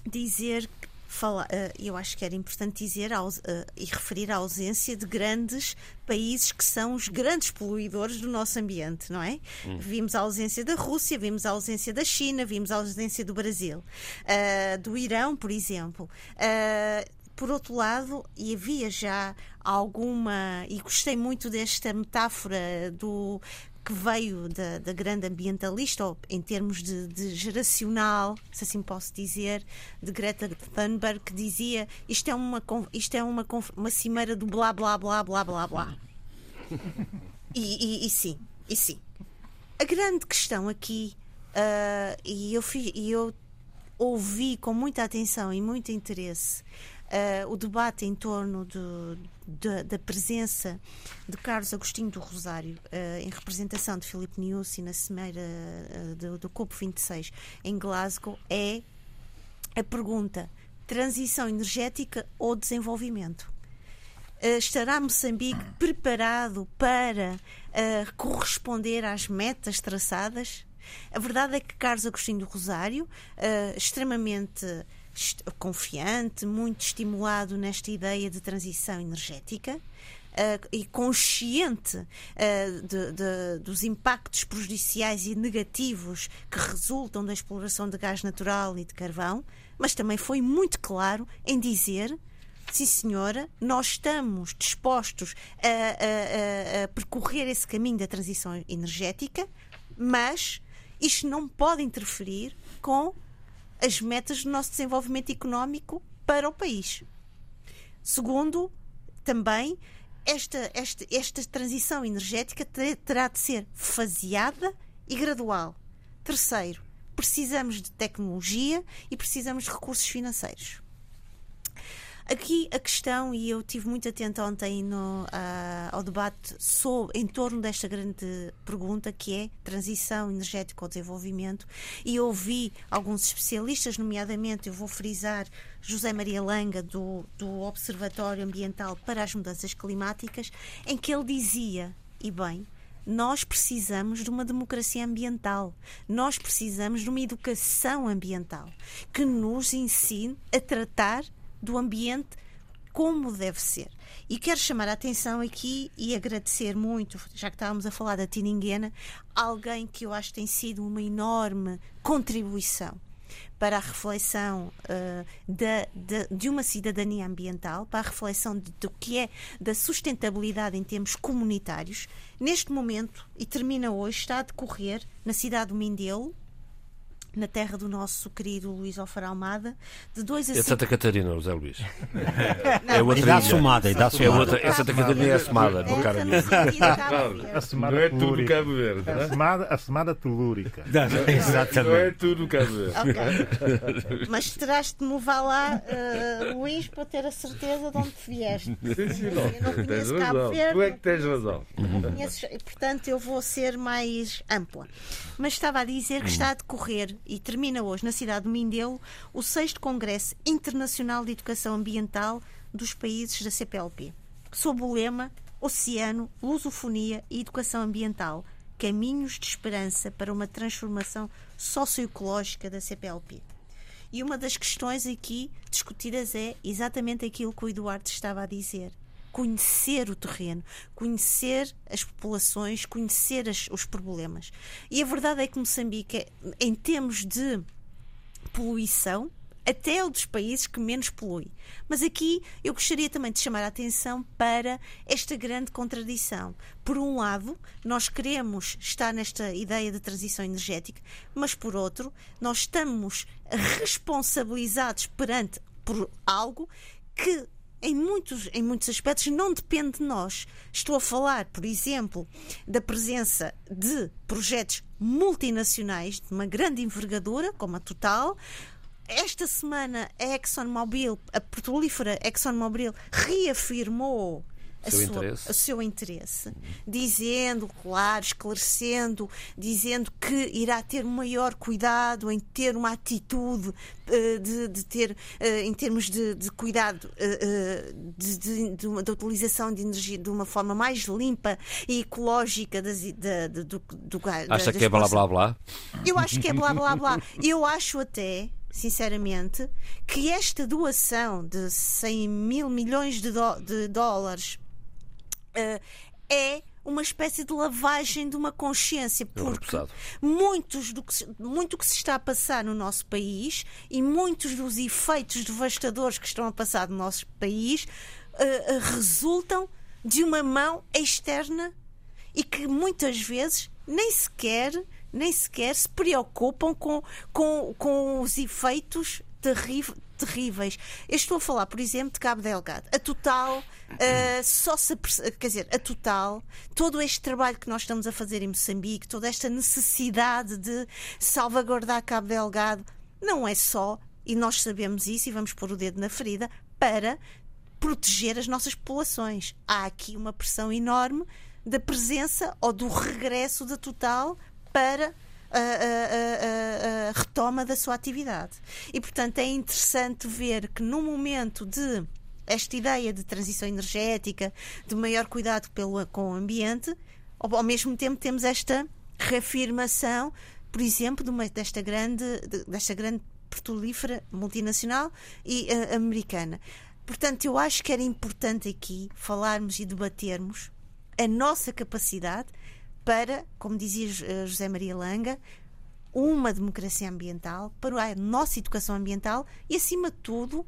dizer falar, eh, eu acho que era importante dizer uh, e referir a ausência de grandes países que são os grandes poluidores do nosso ambiente, não é? Hum. Vimos a ausência da Rússia, vimos a ausência da China, vimos a ausência do Brasil, uh, do Irão, por exemplo. Por outro lado, e havia já alguma, e gostei muito desta metáfora do que veio da, da grande ambientalista, ou em termos de, de, geracional, se assim posso dizer, de Greta Thunberg, que dizia isto é uma, isto é uma, uma cimeira do blá blá blá blá blá blá. E, e, e sim, e sim. A grande questão aqui, uh, e eu, fui, e eu ouvi com muita atenção e muito interesse uh, o debate em torno da presença de Carlos Agostinho do Rosário uh, em representação de Filipe Niusi na cimeira uh, do, do COP26 em Glasgow é a pergunta: transição energética ou desenvolvimento? estará Moçambique preparado para corresponder às metas traçadas? A verdade é que Carlos Agostinho do Rosário, extremamente confiante, muito estimulado nesta ideia de transição energética. Uh, e consciente uh, de, de, dos impactos prejudiciais e negativos que resultam da exploração de gás natural e de carvão, mas também foi muito claro em dizer. Sim, senhora, nós estamos dispostos a, a, a percorrer esse caminho da transição energética, mas isto não pode interferir com as metas do nosso desenvolvimento económico para o país. Segundo, também, esta, esta, esta transição energética terá de ser faseada e gradual. Terceiro, precisamos de tecnologia e precisamos de recursos financeiros. Aqui a questão, e eu tive muito atento ontem no, uh, ao debate sobre, em torno desta grande pergunta, que é transição energética ao desenvolvimento, e ouvi alguns especialistas, nomeadamente, eu vou frisar José Maria Langa, do, do Observatório Ambiental para as Mudanças Climáticas, em que ele dizia, e bem, nós precisamos de uma democracia ambiental. Nós precisamos de uma educação ambiental que nos ensine a tratar do ambiente como deve ser. E quero chamar a atenção aqui e agradecer muito, já que estávamos a falar da Tininguena, alguém que eu acho que tem sido uma enorme contribuição para a reflexão uh, da, de, de, uma cidadania ambiental, para a reflexão de, do que é da sustentabilidade em termos comunitários. Neste momento, e termina hoje, está a decorrer na cidade do Mindelo, na terra do nosso querido Luís Alfaro Almada, de dois a É cinco... Santa Catarina, José Luís. Não, é outra E dá ilha. somada, e dá É outra, é Santa Catarina é a Semada, É meu caro amigo. Não é tudo. Cabo Verde. A não é? semada, a semada telúrica. Exatamente. Não é tudo Cabo Verde. Mas terás de me levar lá, eh, Luís, para ter a certeza de onde vieste. Sim, sim, Eu não Tens conheço Cabo razão. Verde. Tu é que tens razão. não portanto, eu vou ser mais ampla. Mas estava a dizer que está a decorrer e termina hoje na cidade de Mindelo o 6 Congresso Internacional de Educação Ambiental dos países da CPLP, sob o lema Oceano, Lusofonia e Educação Ambiental. Caminhos de esperança para uma transformação socioecológica da CPLP. E uma das questões aqui discutidas é exatamente aquilo que o Eduardo estava a dizer. Conhecer o terreno, conhecer as populações, conhecer as- os problemas. E a verdade é que Moçambique, é- em termos de poluição, até é um dos países que menos polui. Mas aqui eu gostaria também de chamar a atenção para esta grande contradição. Por um lado, nós queremos estar nesta ideia de transição energética, mas por outro, nós estamos responsabilizados perante por algo que em muitos, em muitos aspectos não depende de nós. Estou a falar, por exemplo, da presença de projetos multinacionais de uma grande envergadura, como a Total. Esta semana a ExxonMobil, a petrolífera ExxonMobil, reafirmou a Seu sua- interesse. o seu interesse, dizendo, claro, esclarecendo, dizendo que irá ter maior cuidado em ter uma atitude eh, de, de ter, eh, em termos de, de cuidado eh, de, de- uma- da utilização de energia de uma forma mais limpa e ecológica das, da, do, do, da- Acha que é blá blá blá? Eu acho que é blá blá blá. Eu acho até, sinceramente, que esta doação de 100 mil milhões de, de dólares é uma espécie de lavagem de uma consciência, É porque repousado. muitos do que se, muito do que se está a passar no nosso país e muitos dos efeitos devastadores que estão a passar no nosso país eh, eh, resultam de uma mão externa e que muitas vezes nem sequer nem sequer se preocupam com, com, com os efeitos terri- terríveis. Eu estou a falar, por exemplo, de Cabo Delgado. A Total, ah, só se aperce- quer dizer, a Total, todo este trabalho que nós estamos a fazer em Moçambique, toda esta necessidade de salvaguardar Cabo Delgado, não é só, e nós sabemos isso e vamos pôr o dedo na ferida, para proteger as nossas populações. Há aqui uma pressão enorme da presença ou do regresso da Total para a, a- a- retoma da sua atividade. E, portanto, é interessante ver que no momento de esta ideia de transição energética, de maior cuidado pelo, com o ambiente, ao, ao mesmo tempo temos esta reafirmação, por exemplo, de uma- desta grande, de- desta grande petrolífera multinacional e eh, americana. Portanto, eu acho que era importante aqui falarmos e debatermos a nossa capacidade para, como dizia eh, José Maria Langa, uma democracia ambiental, para a nossa educação ambiental e, acima de tudo,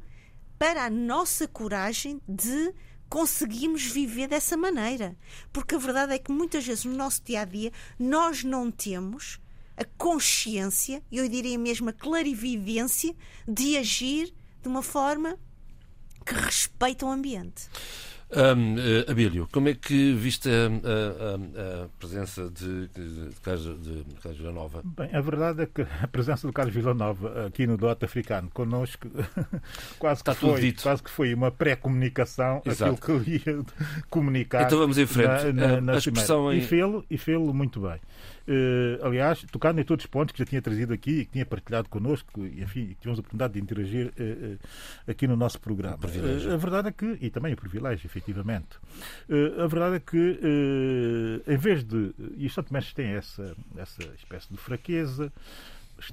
para a nossa coragem de conseguirmos viver dessa maneira. Porque a verdade é que muitas vezes no nosso dia a dia nós não temos a consciência, eu diria mesmo a clarividência, de agir de uma forma que respeita o ambiente. Hum, eh, Abílio, como é que viste a, a- a- presença de, de, de Carlos de Carlos Villanova? Bem, a verdade é que a presença do Carlos Villanova aqui no Dote Africano connosco quase que, Está foi, dito. quase que foi uma pré-comunicação aquilo que ele ia comunicar. Então vamos em frente. Na, na, na a expressão em- e fê-lo muito bem. Eh, aliás, tocando em todos os pontos que já tinha trazido aqui e que tinha partilhado connosco, e, enfim, que tivemos a oportunidade de interagir eh, eh, aqui no nosso programa. a verdade é que, e também o privilégio, efetivamente, a verdade é que, em vez de. E os Santo Mestres têm essa, essa espécie de fraqueza,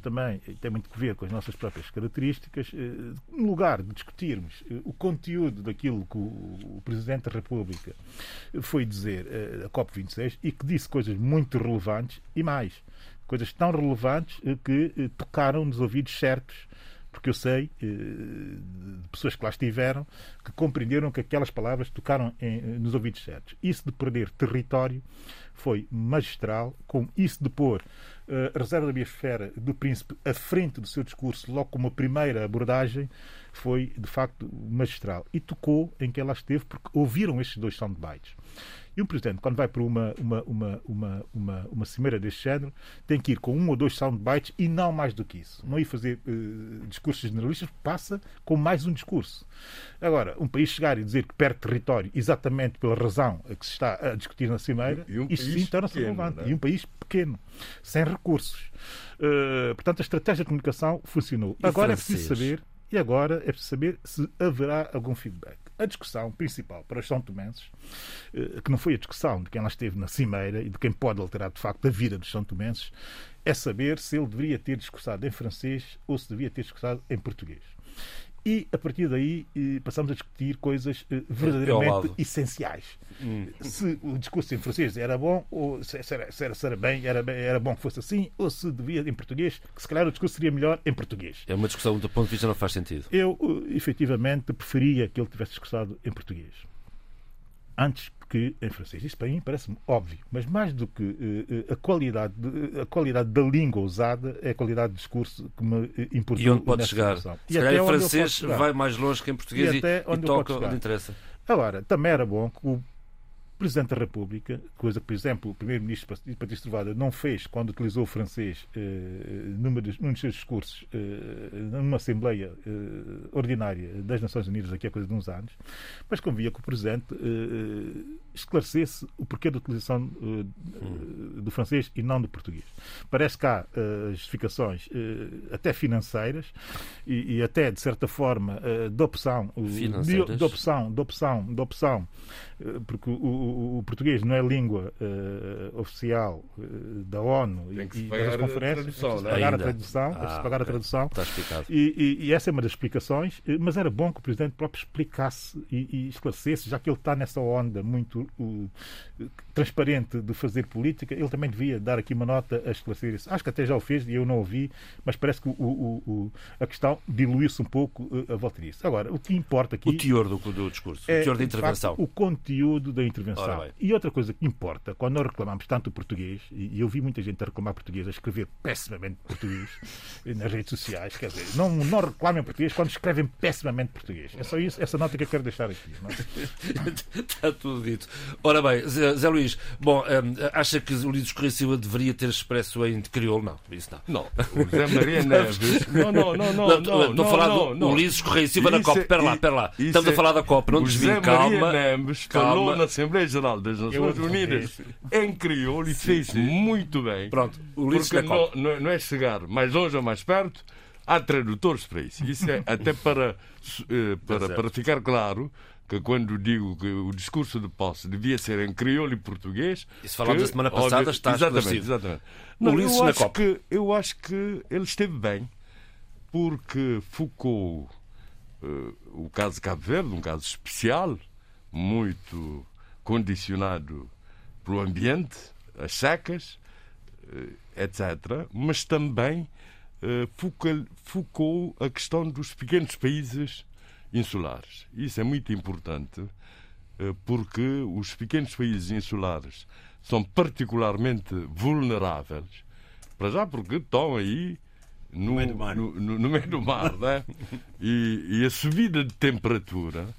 também tem muito a ver com as nossas próprias características. eh, No lugar de discutirmos eh, o conteúdo daquilo que o Presidente da República foi dizer eh, a COP26 e que disse coisas muito relevantes e mais, coisas tão relevantes eh, que eh, tocaram nos ouvidos certos porque eu sei eh, de pessoas que lá estiveram que compreenderam que aquelas palavras tocaram nos ouvidos certos. Isso de perder território foi magistral, com isso de pôr a reserva da biosfera do príncipe à frente do seu discurso, logo como a primeira abordagem, foi de facto magistral. E tocou em que ela esteve, porque ouviram estes dois soundbites. E um presidente, quando vai para uma, uma, uma, uma, uma, uma cimeira deste género, tem que ir com um ou dois soundbites e não mais do que isso. Não ir fazer uh, discursos generalistas, passa com mais um discurso. Agora, um país chegar e dizer que perde território exatamente pela razão a que se está a discutir na cimeira, e um isso sim torna-se relevante. É? E um país pequeno, sem recursos. Uh, portanto, a estratégia de comunicação funcionou. E Agora francês? é preciso saber e agora é preciso saber se haverá algum feedback. A discussão principal para os São Tomenses, eh, que não foi a discussão de quem lá esteve na Cimeira e de quem pode alterar de facto a vida dos São Tomenses, é saber se ele deveria ter discursado em francês ou se devia ter discursado em português. E, a partir daí, eh, passamos a discutir coisas eh, verdadeiramente essenciais. Hum. Se o discurso em francês era bom, ou se era, se era, se era bem, era, era bom que fosse assim, ou se devia em português, que se calhar o discurso seria melhor em português. É uma discussão do ponto de vista não faz sentido. Eu, eh, efetivamente, preferia que ele tivesse discursado em português. Antes que em francês. Isto para mim parece-me óbvio, mas mais do que uh, a, qualidade de, a qualidade da língua usada é a qualidade do discurso que me importa. E onde pode chegar? Se e calhar em francês vai mais longe que em português e, e, e toca onde interessa. Agora, também era bom que o Presidente da República, coisa que, por exemplo, o Primeiro-Ministro Patrício Trovada não fez quando utilizou o francês eh, num, dos, num dos seus discursos eh, numa Assembleia eh, Ordinária das Nações Unidas, aqui há coisa de uns anos, mas convia que o Presidente eh, esclarecesse o porquê da utilização eh, do francês e não do português. Parece que há eh, justificações até financeiras e, e, até, de certa forma, de opção, de, de opção, de opção, de opção, porque o o, português não é língua uh, oficial uh, da ONU e, e das conferências, a né? pagar a tradução, ah, pagar okay. a tradução. Está explicado. E, e, e, essa é uma das explicações, eh, mas era bom que o Presidente próprio explicasse e, esclarecesse, já que ele está nessa onda muito uh, transparente de fazer política, ele também devia dar aqui uma nota a esclarecer isso. Acho que até já o fez e eu não ouvi, mas parece que o, o, o, a questão diluiu-se um pouco a volta disso. Agora, o que importa aqui. O teor do, do discurso, é, o teor da intervenção. Facto, o conteúdo da intervenção e outra coisa que importa, quando nós reclamamos tanto o português, e eu vi muita gente a reclamar português, a escrever pessimamente português nas redes sociais, quer dizer, não, não reclamem português quando escrevem pessimamente português. É só isso, essa nota que eu quero deixar aqui. É? Está tudo dito. Ora bem, Zé, Zé Luís, bom, hum, acha que o Lido Correia deveria ter expresso em crioulo? Não, isso não. Não, o Zé Maria Neves. Não, não, não, não. não, Estou a falar do não, Ulisses Correia Silva na COP. Espera lá, espera lá. Estamos a falar da COP, não desvie. Calma. Neves falou na Assembleia Assembleia-Geral das Nações Unidas em crioulo e fez muito bem. Pronto, o porque não, não, não é chegar mais longe ou mais perto, há tradutores para isso. Isso é até para, eh, para, para ficar claro que quando digo que o discurso de posse devia ser em crioulo e português. Isso falámos a semana passada, óbvio, está exatamente, exatamente. Não, eu, acho que, eu acho que ele esteve bem, porque Foucault, uh, o caso de Cabo Verde, um caso especial, muito condicionado pelo ambiente, as secas, eh, etc., mas também eh, focou a questão dos pequenos países insulares. Isso é muito importante eh, porque os pequenos países insulares são particularmente vulneráveis, para já porque estão aí no, no meio do mar, no, no, no mar né? e, e a subida de temperatura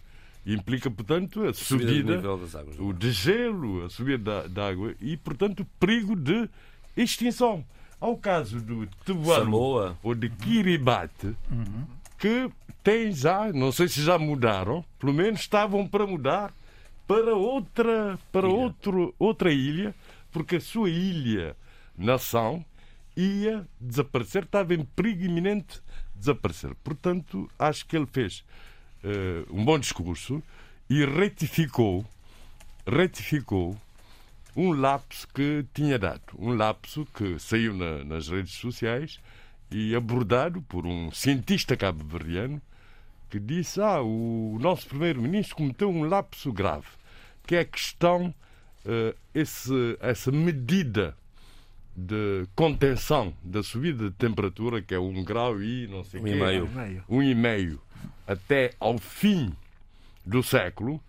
implica, portanto, a subida, subida águas, o degelo, a subida da, da, água e, portanto, perigo de extinção. Ao caso do Tuvalu ou de Kiribati, uhum. que tem já, não sei se já mudaram, pelo menos estavam para mudar para outra, para ilha. Outro, outra ilha, porque a sua ilha, nação, ia desaparecer, estava em perigo iminente de desaparecer. Portanto, acho que ele fez uh, um bom discurso e retificou, retificou um lapso que tinha dado. Um lapso que saiu na, nas redes sociais e abordado por um cientista cabo-verdiano que disse: Ah, o nosso primeiro-ministro cometeu um lapso grave, que é a questão, uh, esse, essa medida de contenção da subida de temperatura, que é um grau e não sei um quê, e meio. um e meio, até ao fim do século,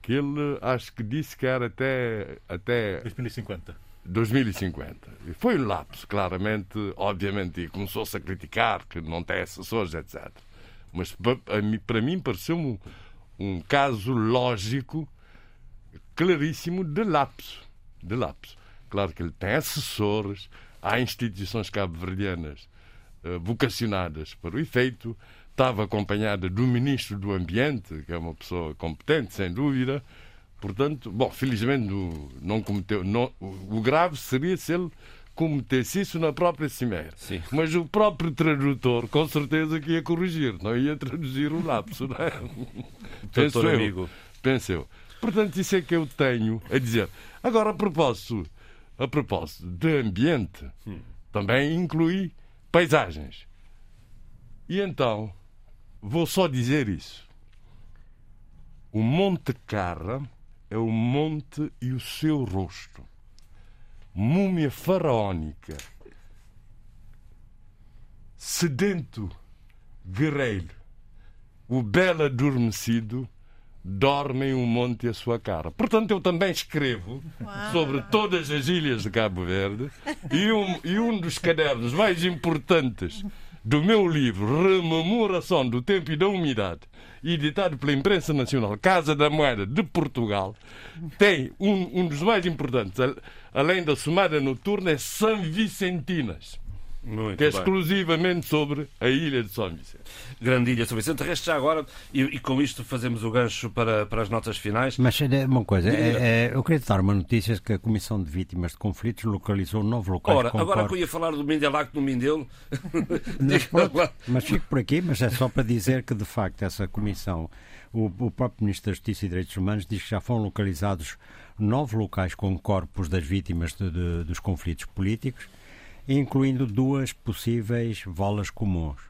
que ele acho que disse que era até, até 2050. 2050. E foi um lapso, claramente, obviamente, e começou-se a criticar que não tem assessores, etc. Mas para mim pareceu-me um, um caso lógico, claríssimo, de lapso. De lapso. Claro que ele tem assessores, há instituições cabo-verdianas uh, vocacionadas para o efeito, estava acompanhada do Ministro do Ambiente, que é uma pessoa competente, sem dúvida. Portanto, bom, felizmente não cometeu. Não, o grave seria se ele cometesse isso na própria Cimeira. Sim. Mas o próprio tradutor, com certeza que ia corrigir, não ia traduzir o lapso, não é? Penso eu. Amigo. Penso eu. Portanto, isso é que eu tenho a dizer. Agora, a propósito, a propósito de ambiente, hum. também inclui paisagens. E então, vou só dizer isso. O Monte Carra é o monte e o seu rosto. Múmia faraónica. Sedento guerreiro. O belo adormecido dorme em um monte à sua cara. Portanto, eu também escrevo Uau. sobre todas as ilhas de Cabo Verde e um, e um dos cadernos mais importantes do meu livro Rememoração do Tempo e da Umidade, editado pela Imprensa Nacional Casa da Moeda de Portugal, tem um, um dos mais importantes, além da Somada Noturna, é São Vicentinas. Muito que é bem. exclusivamente sobre a ilha de São Vicente. Grande ilha de São Vicente. Resta já agora, e, e, com isto fazemos o gancho para, para as notas finais. Mas é, uma coisa, é, é, eu queria dar uma notícia que a Comissão de Vítimas de Conflitos localizou nove locais. Ora, agora que eu ia falar do Mindelac no Mindelo. Mas, pronto, mas fico por aqui, mas é só para dizer que de facto essa comissão, o, o próprio Ministro da Justiça e Direitos Humanos diz que já foram localizados nove locais com corpos das vítimas de, de, dos conflitos políticos incluindo duas possíveis valas comuns.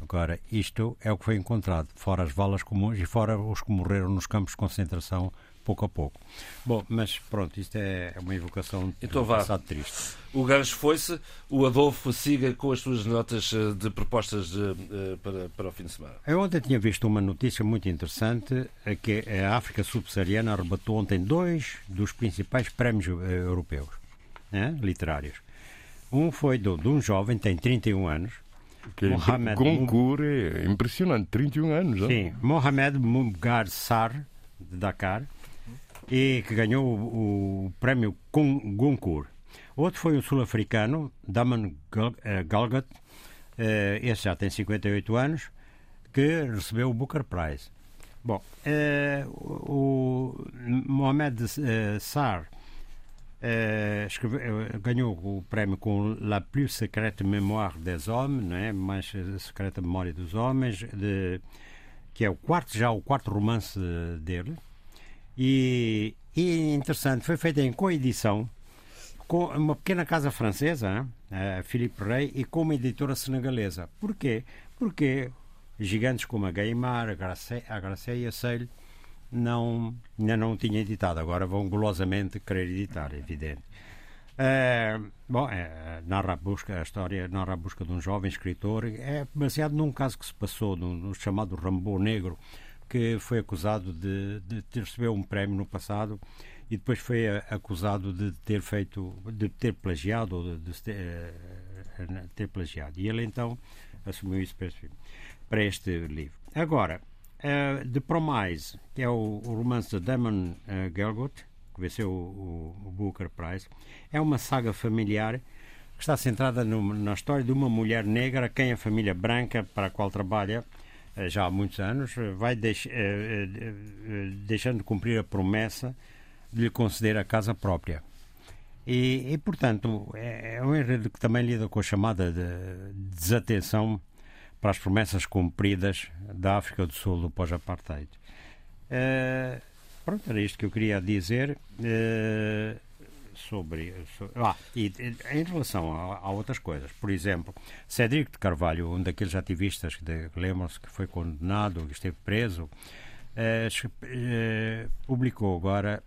Agora, isto é o que foi encontrado, fora as valas comuns e fora os que morreram nos campos de concentração pouco a pouco. Bom, mas pronto, isto é uma evocação então, vá. passado triste. O gancho foi-se, o Adolfo siga com as suas notas eh, de propostas de, eh, para, para o fim de semana. Eu ontem tinha visto uma notícia muito interessante, que a África subsaariana arrebatou ontem dois dos principais prémios eh, europeus né, literários. Um foi de, de um jovem, tem 31 anos. Que Mohamed Goncourt é impressionante, 31 anos. Não? Sim, Mohamed Mubgar Sar, de Dakar, e que ganhou o, o prémio Goncourt. Outro foi o sul-africano, Daman eh, Galgat, uh, esse já tem 58 anos, que recebeu o Booker Prize. Bom, uh, o Mohamed Sar Escreve, uh, ganhou o prémio com La plus secrète mémoire des hommes, não é? mais secreta memória dos homens, de, que é o quarto já o quarto romance dele. E, e interessante, foi feito em coedição com uma pequena casa francesa, a Philippe Rey, e com uma editora senegalesa. Porquê? Porque gigantes como a Gaimar, a Gracé, a Gracé e a Seille não, ainda não tinha editado, agora vão golosamente querer editar, é evidente. É, bom, é, narra a busca, a história narra a busca de um jovem escritor, é baseado num caso que se passou, no, no chamado Rambo Negro, que foi acusado de, de ter recebido um prémio no passado e depois foi acusado de ter feito, de ter plagiado ou de, de ter, eh, ter plagiado. E ele então assumiu isso para este livro. Agora, Uh, The Promise, que é o, o romance de Damon uh, Gelgot, que venceu o, o, Booker Prize, é uma saga familiar que está centrada no, na história de uma mulher negra quem a família branca para a qual trabalha uh, já há muitos anos vai deix, deixando de cumprir a promessa de lhe conceder a casa própria. E, e portanto, é, é um enredo que também lida com a chamada de desatenção para as promessas cumpridas da África do Sul do pós-apartheid. Uh, pronto, era isto que eu queria dizer uh, sobre. sobre ah, e, em relação a, a, outras coisas, por exemplo, Cedric de Carvalho, um daqueles ativistas que lembram-se que foi condenado, que esteve preso, uh, publicou agora,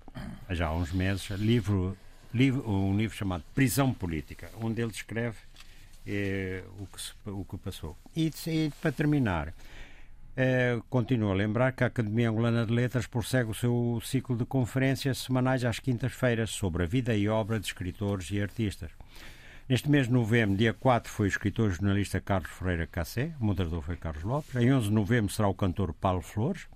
já há uns meses, livro, livro, um livro chamado Prisão Política, onde ele descreve é, o, que se, o que passou. E, e, para terminar, Uh, continuo a lembrar que a Academia Angolana de Letras prossegue o seu ciclo de conferências semanais às quintas-feiras sobre a vida e obra de escritores e artistas. Neste mês de novembro, dia 4, foi o escritor e jornalista Carlos Ferreira Cassé, o moderador foi Carlos Lopes. Em 11 de novembro será o cantor Paulo Flores.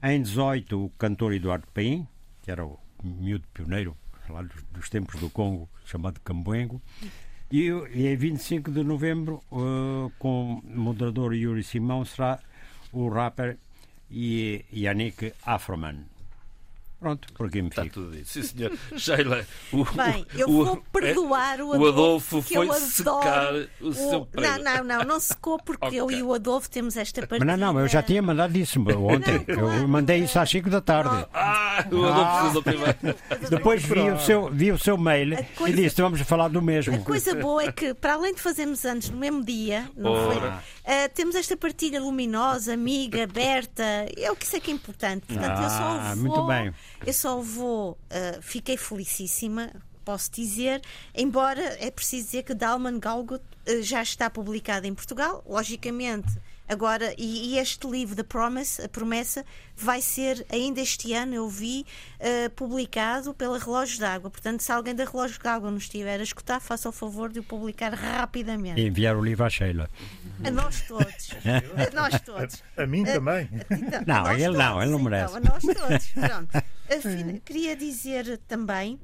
Em 18, o cantor Eduardo Paim, que era o miúdo pioneiro lá dos, dos tempos do Congo, chamado Cambuengo. E, e em 25 de novembro, uh, com o moderador Yuri Simão, será o rapper Yannick Afroman. Pronto, por aqui me fico. Está tudo dito. Sim, senhor. Sheila, o, Bem, eu o, vou perdoar o Adolfo. O Adolfo foi secar o, o seu prêmio. Não, não, não, não secou porque okay. eu e o Adolfo temos esta partida. Mas não, não, eu já tinha mandado isso ontem. Não, claro. Eu mandei isso às 5 da tarde. Ah, o Adolfo ah. primeiro. Depois vi o, seu, vi o seu mail coisa, e disse: vamos falar do mesmo. A coisa boa é que, para além de fazermos anos no mesmo dia, não foi, uh, temos esta partilha luminosa, amiga, aberta. É o que isso é que é importante. Portanto, ah, eu só vou. Muito bem. Eu só vou. Uh, fiquei felicíssima, posso dizer, embora é preciso dizer que Dalman Galgut uh, já está publicado em Portugal, logicamente Agora, e, e, este livro, The Promise, a promessa, vai ser ainda este ano, eu vi, uh, publicado pela Relógios d'Água. Portanto, se alguém da Relógios d'Água nos estiver a escutar, faça o favor de o publicar rapidamente. E enviar o livro à Sheila. A nós todos. a nós todos. A, a mim também. Então, não, ele todos, não, ele não merece. Então, a nós todos. Pronto. Queria dizer também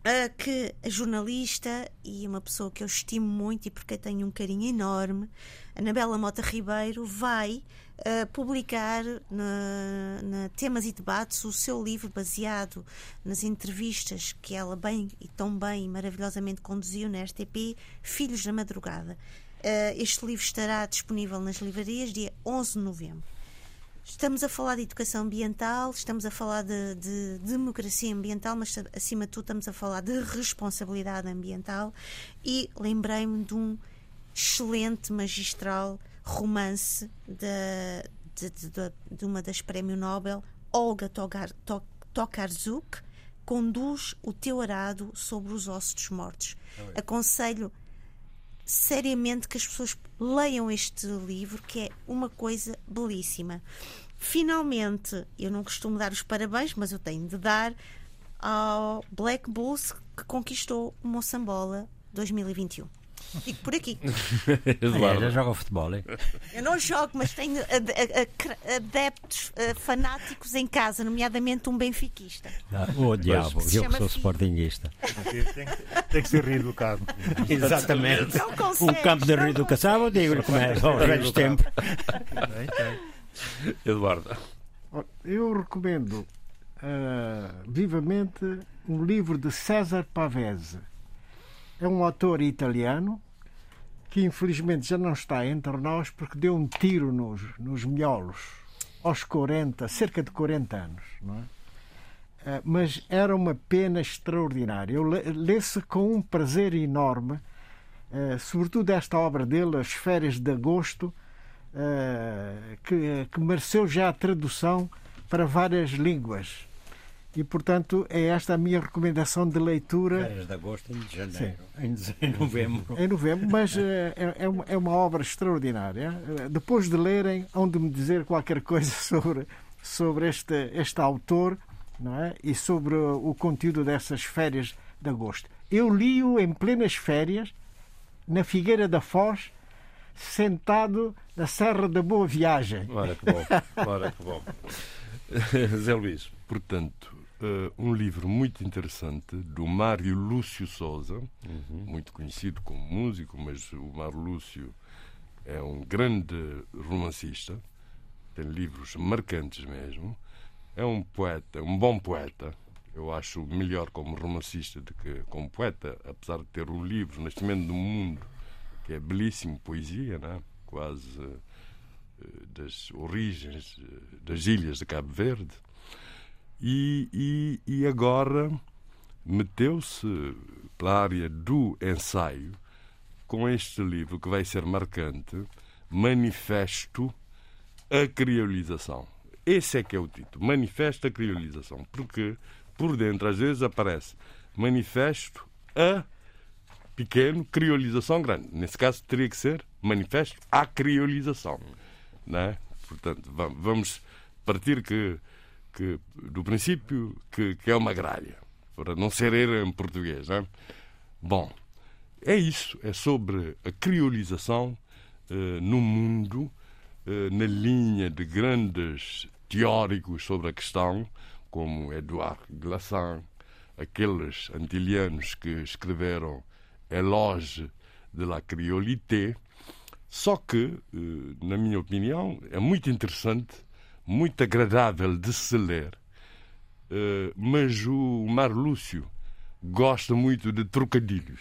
Uh, que a jornalista e uma pessoa que eu estimo muito e porque tenho um carinho enorme, Anabela Mota Ribeiro, vai uh, publicar na, na, Temas e Debates o seu livro baseado nas entrevistas que ela bem e tão bem e maravilhosamente conduziu na RTP, Filhos da Madrugada. Uh, este livro estará disponível nas livrarias dia 11 de novembro. Estamos a falar de educação ambiental, estamos a falar de, de, democracia ambiental, mas acima de tudo estamos a falar de responsabilidade ambiental e lembrei-me de um excelente, magistral romance de, de, de uma das Prémio Nobel, Olga Tokarzuk, conduz o teu arado sobre os ossos dos mortos. Aconselho seriamente que as pessoas leiam este livro, que é uma coisa belíssima. Finalmente, eu não costumo dar os parabéns, mas eu tenho de dar ao Black Bulls que conquistou o Moçambola 2021. Fico por aqui. Eduardo. É, joga futebol, hein? Eu não jogo, mas tenho adeptos uh, fanáticos em casa, nomeadamente um benfiquista. Ah, oh, diabo, eu que sou sportinguista. Tem, tem, que ser reeducado. Exatamente. Um campo de reeducação, eu digo-lhe como é, aos velhos tempos. Eduardo. Eu recomendo uh, vivamente um livro de César Pavese é um autor italiano que infelizmente já não está entre nós porque deu um tiro nos, nos miolos aos 40, cerca de 40 anos. Não é? Uh, mas era uma pena extraordinária. Eu lê-se com um prazer enorme, uh, sobretudo esta obra dele, As Férias de Agosto, uh, que, que mereceu já a tradução para várias línguas. E, portanto, é esta a minha recomendação de leitura. Férias de agosto em janeiro, em, em novembro. Em novembro, mas eh, é, é, uma, é uma obra extraordinária. Depois de lerem, hão de me dizer qualquer coisa sobre, sobre este, este autor não é? e sobre o conteúdo dessas férias de agosto. Eu li-o em plenas férias, na Figueira da Foz, sentado na Serra da Boa Viagem. Ora que bom, ora que bom. Zé Luís. Portanto, uh, um livro muito interessante do Mário Lúcio Souza, uhum. muito conhecido como músico, mas o Mário Lúcio é um grande romancista, tem livros marcantes mesmo. É um poeta, um bom poeta. Eu acho melhor como romancista do que como poeta, apesar de ter o livro Nascimento do Mundo, que é belíssimo poesia, né? quase uh, das origens uh, das ilhas de Cabo Verde e, e, e agora meteu-se pela área do ensaio com este livro que vai ser marcante, Manifesto a Criolização. Esse é que é o título, Manifesto a Criolização, porque por dentro às vezes aparece Manifesto a pequeno, criolização grande. Nesse caso teria que ser Manifesto à Criolização, não é? Portanto, vamos partir que, que do princípio que, que, é uma gralha, para não ser era em português. É? Bom, é isso. É sobre a criolização uh, no mundo, uh, na linha de grandes teóricos sobre a questão, como Edouard Glissant, aqueles antilianos que escreveram Eloge de la Criolité. Só que, uh, na minha opinião, é muito interessante, muito agradável de se ler. mas o Mar Lúcio gosta muito de trocadilhos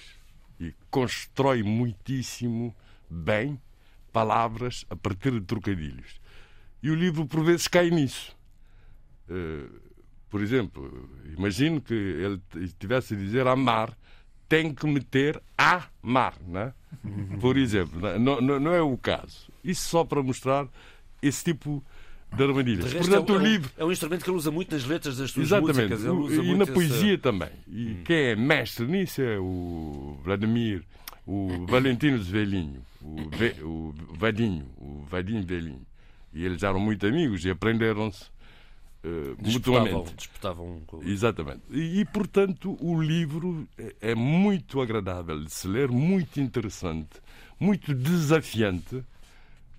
e constrói muitíssimo bem palavras a partir de trocadilhos. E o livro, por vezes, cai nisso. Uh, por exemplo, imagino que ele estivesse a dizer amar, tem que meter a mar, né? por exemplo. Não, não, não é o caso. Isso só para mostrar esse tipo de armadilhas. Portanto, é, o livro... é um instrumento que ele usa muito nas letras das suas Exatamente. músicas. e na poesia também. E hum. quem é mestre nisso é o Vladimir, o Valentino Zvelinho, o, Ve... o Vadinho, o Vadinho Velinho. E eles eram muito amigos e aprenderam-se uh, mutuamente. Disputavam com... Exatamente. E, e, portanto, o livro é, é muito agradável de se ler, muito interessante, muito desafiante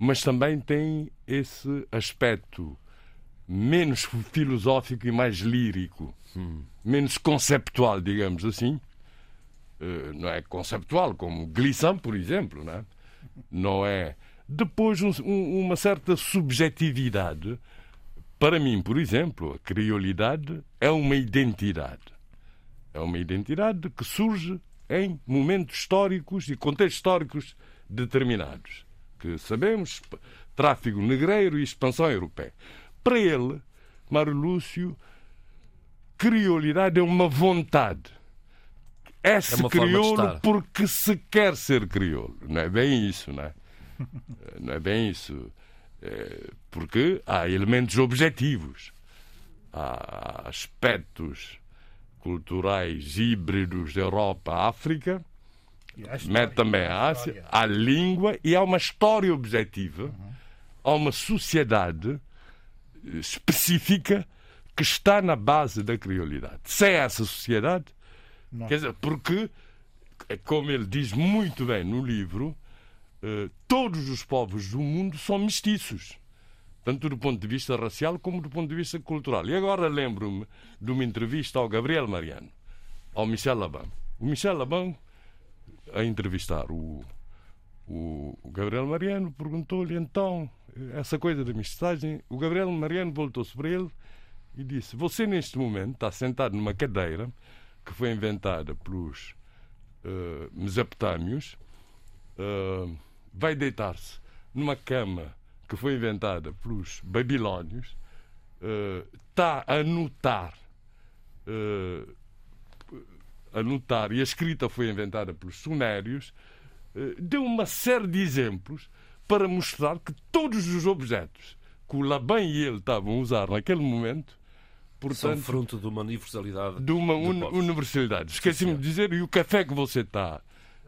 mas também tem esse aspecto menos filosófico e mais lírico, hum. menos conceptual, digamos assim. Uh, não é conceptual, como Glissant, por exemplo, não é? Não é. Depois, um, um, uma certa subjetividade. Para mim, por exemplo, a criolidade é uma identidade. É uma identidade que surge em momentos históricos e contextos históricos determinados que sabemos, tráfego negreiro e expansão europeia. Para ele, Mário Lúcio, criolidade é uma vontade. É-se é crioulo porque se quer ser crioulo. Não é bem isso, não é? Não é bem isso. É porque há elementos objetivos, há aspectos culturais híbridos da Europa à África mete também a Ásia, a língua e há uma história objetiva, uhum. há uma sociedade eh, específica que está na base da criolidade. Sem essa sociedade, Não. quer dizer, porque, é como ele diz muito bem no livro, eh, todos os povos do mundo são mestiços, tanto do ponto de vista racial como do ponto de vista cultural. E agora lembro-me de uma entrevista ao Gabriel Mariano, ao Michel Laban. O Michel Laban a entrevistar o, o, o Gabriel Mariano, perguntou-lhe então essa coisa da mensagem. O Gabriel Mariano voltou-se para ele e disse: Você, neste momento, está sentado numa cadeira que foi inventada pelos uh, mesopotâmios, uh, vai deitar-se numa cama que foi inventada pelos babilónios, uh, está a notar anotar, e a escrita foi inventada pelos sumérios, eh, deu uma série de exemplos para mostrar que todos os objetos que o Laban e ele estavam a usar naquele momento portanto, são fruto de uma universalidade. De uma un universalidade. Esqueci-me de dizer, e o café que você está,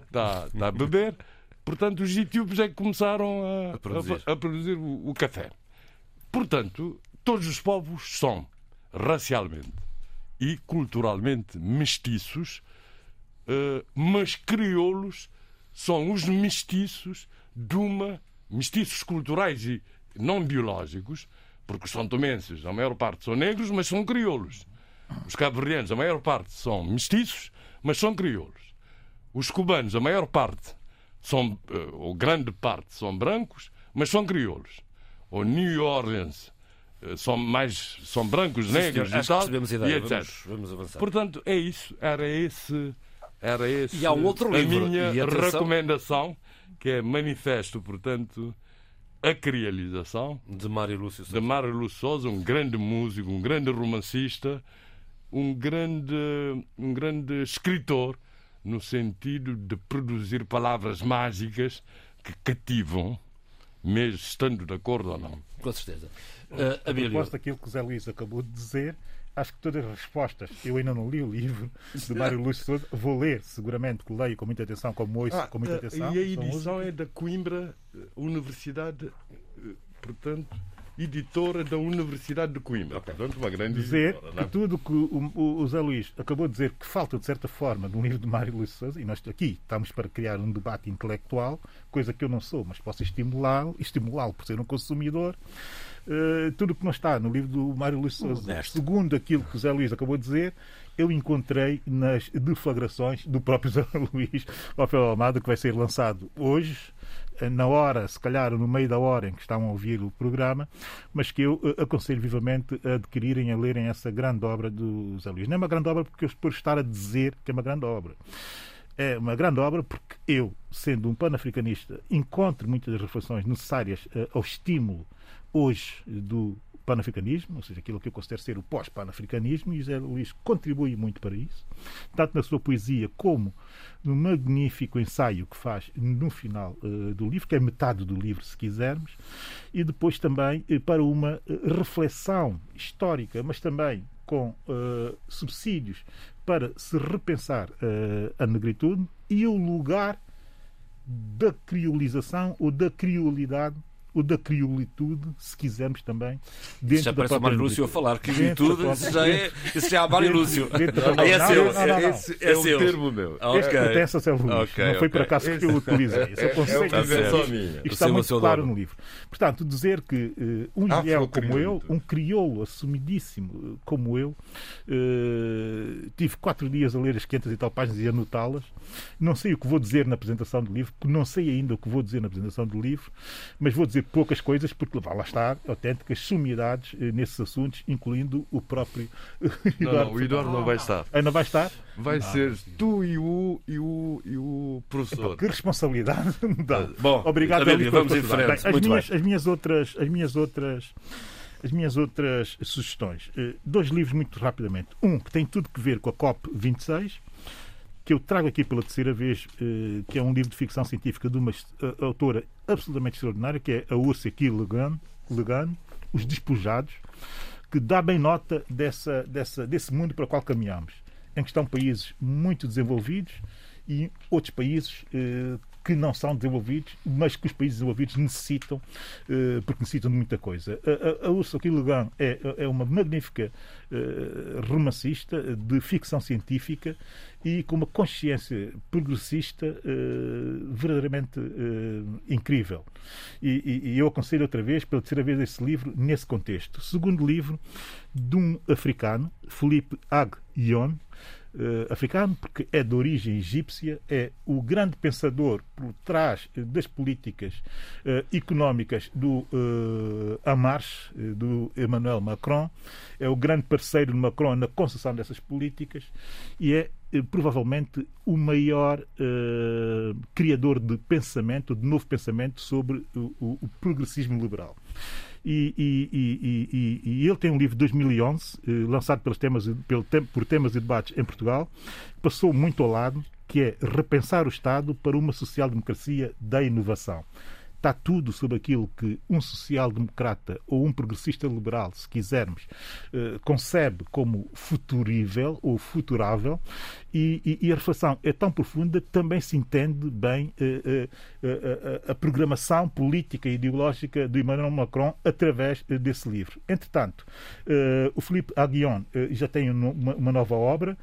está, está a beber, portanto, os etíopes é que começaram a, a produzir, a, a produzir o, o café. Portanto, todos os povos são, racialmente, e culturalmente mestiços, uh, mas crioulos são os mestiços de uma. mestiços culturais e não biológicos, porque os são tomenses, a maior parte são negros, mas são crioulos. Os cabo-verdianos, a maior parte são mestiços, mas são crioulos. Os cubanos, a maior parte, são, uh, ou grande parte, são brancos, mas são crioulos. O New Orleans, eh, são mais são brancos, Sim, negros senhor, e tal, ideia. e etc. Vamos, vamos, avançar. Portanto, é isso. Era esse, era esse e há um outro livro. a minha recomendação, que é manifesto, portanto, a crialização de Mário Lúcio Sousa. De Mário Lúcio Sousa, um grande músico, um grande romancista, um grande, um grande escritor, no sentido de produzir palavras mágicas que cativam, mesmo estando de acordo ou não. Com certeza. Uh, a propósito daquilo que o Zé Luís acabou de dizer, acho que todas as respostas, eu ainda não li o livro de Mário Lúcio Souza, vou ler, seguramente que leio com muita atenção, como ouço ah, com muita atenção. E a edição é da Coimbra Universidade, portanto, editora da Universidade de Coimbra. Portanto, uma grande dizer editora, que tudo que o, o, o Zé Luís acabou de dizer que falta, de certa forma, no livro de Mário Luís Souza, e nós aqui estamos para criar um debate intelectual, coisa que eu não sou, mas posso estimulá-lo, estimulá-lo por ser um consumidor. Uh, tudo o que não está no livro do Mário Luís Souza, segundo aquilo que o Zé Luís acabou de dizer, eu encontrei nas deflagrações do próprio Zé Luís Rafael Almada, que vai ser lançado hoje, na hora, se calhar no meio da hora em que estão a ouvir o programa, mas que eu eh, aconselho vivamente a adquirirem, a lerem essa grande obra do Zé Luís. Não é uma grande obra porque eu por estar a dizer que é uma grande obra. É uma grande obra porque eu, sendo um pan-africanista, encontro muitas das reflexões necessárias ao estímulo hoje do panafricanismo, ou seja, aquilo que eu considero ser o pós-panafricanismo, e José Luís contribui muito para isso, tanto na sua poesia como no magnífico ensaio que faz no final uh, do livro, que é metade do livro, se quisermos, e depois também uh, para uma uh, reflexão histórica, mas também com subsídios para se repensar a negritude e o lugar da criolização ou da criolidade ou da criolitude, se quisermos também. Dentro já parece o Mário Lúcio a falar. Criolitude, isso já é, isso já é Mário Lúcio. Aí é seu. Esse é o termo meu. Okay. Pertence a Luís. Okay, não foi por acaso que eu utilizei. Esse é conceito. É, está muito claro no livro. Portanto, dizer que uh, um Israel como eu, um crioulo assumidíssimo como eu, uh, tive quatro dias a ler as 500 e tal páginas e anotá-las. Não sei o que vou dizer na apresentação do livro, porque não sei ainda o que vou dizer na apresentação do livro, mas vou dizer poucas coisas, porque lá estar autênticas sumidades eh, nesses assuntos, incluindo o próprio. Não, não, o Eduardo não vai estar. Ah, não vai estar? Vai ah, ser tu e o, e o, e o professor. que responsabilidade me dá. Bom, obrigado, Abelha, vamos em frente. Bem, as, minhas, as minhas outras. As minhas outras as minhas outras sugestões. Eh, dois livros muito rapidamente. Um que tem tudo que ver com a COP 26 que eu trago aqui pela terceira vez, eh, que é um livro de ficção científica de uma autora absolutamente extraordinária, que é a Ursula K. Le Guin, Os Despojados, que dá bem nota dessa, dessa, desse mundo para o qual caminhamos, em que estão países muito desenvolvidos e outros países eh, que não são desenvolvidos, mas que os países desenvolvidos necessitam, eh, porque necessitam de muita coisa. A, Ursula K. Le Guin é, é uma magnífica eh, romancista de ficção científica e com uma consciência progressista uh, verdadeiramente incrível. E, eu aconselho outra vez, pela terceira vez, esse livro nesse contexto. Segundo livro de um africano, Felipe Ag Yon, Uh, africano, porque é de origem egípcia, é o grande pensador por trás das políticas uh, económicas do uh, Amarche, do Emmanuel Macron, é o grande parceiro de Macron na concessão dessas políticas e é provavelmente o maior criador de pensamento, de novo pensamento sobre o, o progressismo liberal. E, e, e, e, ele tem um livro de 2011, eh, lançado pelos temas, pelo, por temas e debates em Portugal, que passou muito ao lado, que é Repensar o Estado para uma social-democracia da inovação. Está tudo sobre aquilo que um social-democrata ou um progressista liberal, se quisermos, eh, concebe como futurível ou futurável e, e, e, a reflexão é tão profunda que também se entende bem eh, eh, a programação política e ideológica de Emmanuel Macron através desse livro. Entretanto, o Felipe Aguillon já tem uma, uma nova obra,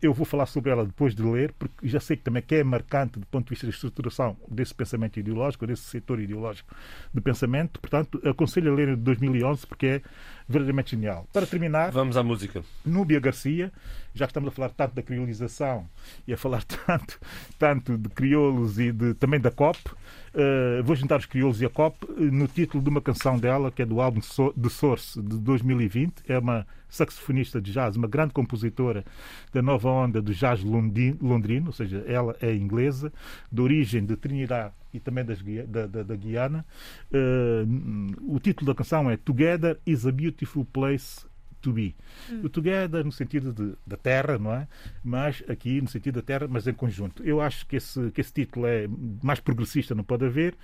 eu vou falar sobre ela depois de ler, porque já sei que também que é marcante do ponto de vista da estruturação desse pensamento ideológico, desse setor ideológico de pensamento. Portanto, aconselho a ler de 2011 porque é verdadeiramente genial. Para terminar, vamos à música. Núbia Garcia, já que estamos a falar tanto da criolização e a falar tanto, tanto de crioulos e de, também da COP, uh, vou juntar os crioulos e a COP uh, no título de uma canção dela, que é do álbum The Source de 2020. É uma saxofonista de jazz, uma grande compositora da nova onda do jazz londrino, ou seja, ela é inglesa, de origem de Trinidad e também das, da, da, da, Guiana. Uh, o título da canção é Together is a Beautiful Place be. O together no sentido de, da terra, não é? Mas aqui no sentido da terra, mas em conjunto. Eu acho que esse, que esse título é mais progressista, não pode haver.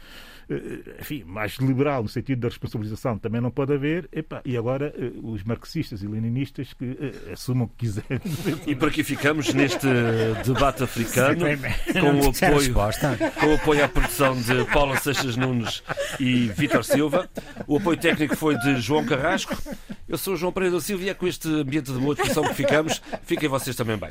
Eh, enfim, mais liberal no sentido da responsabilização também não pode haver. Epa, e agora eh, os marxistas e leninistas que assumam o que quiserem. E por aqui ficamos neste debate africano com o apoio, com o apoio à produção de Paula Seixas Nunes e Vítor Silva. O apoio técnico foi de João Carrasco. Eu sou o João Pereira Silva é com este ambiente de boa discussão que ficamos. Fiquem vocês também bem.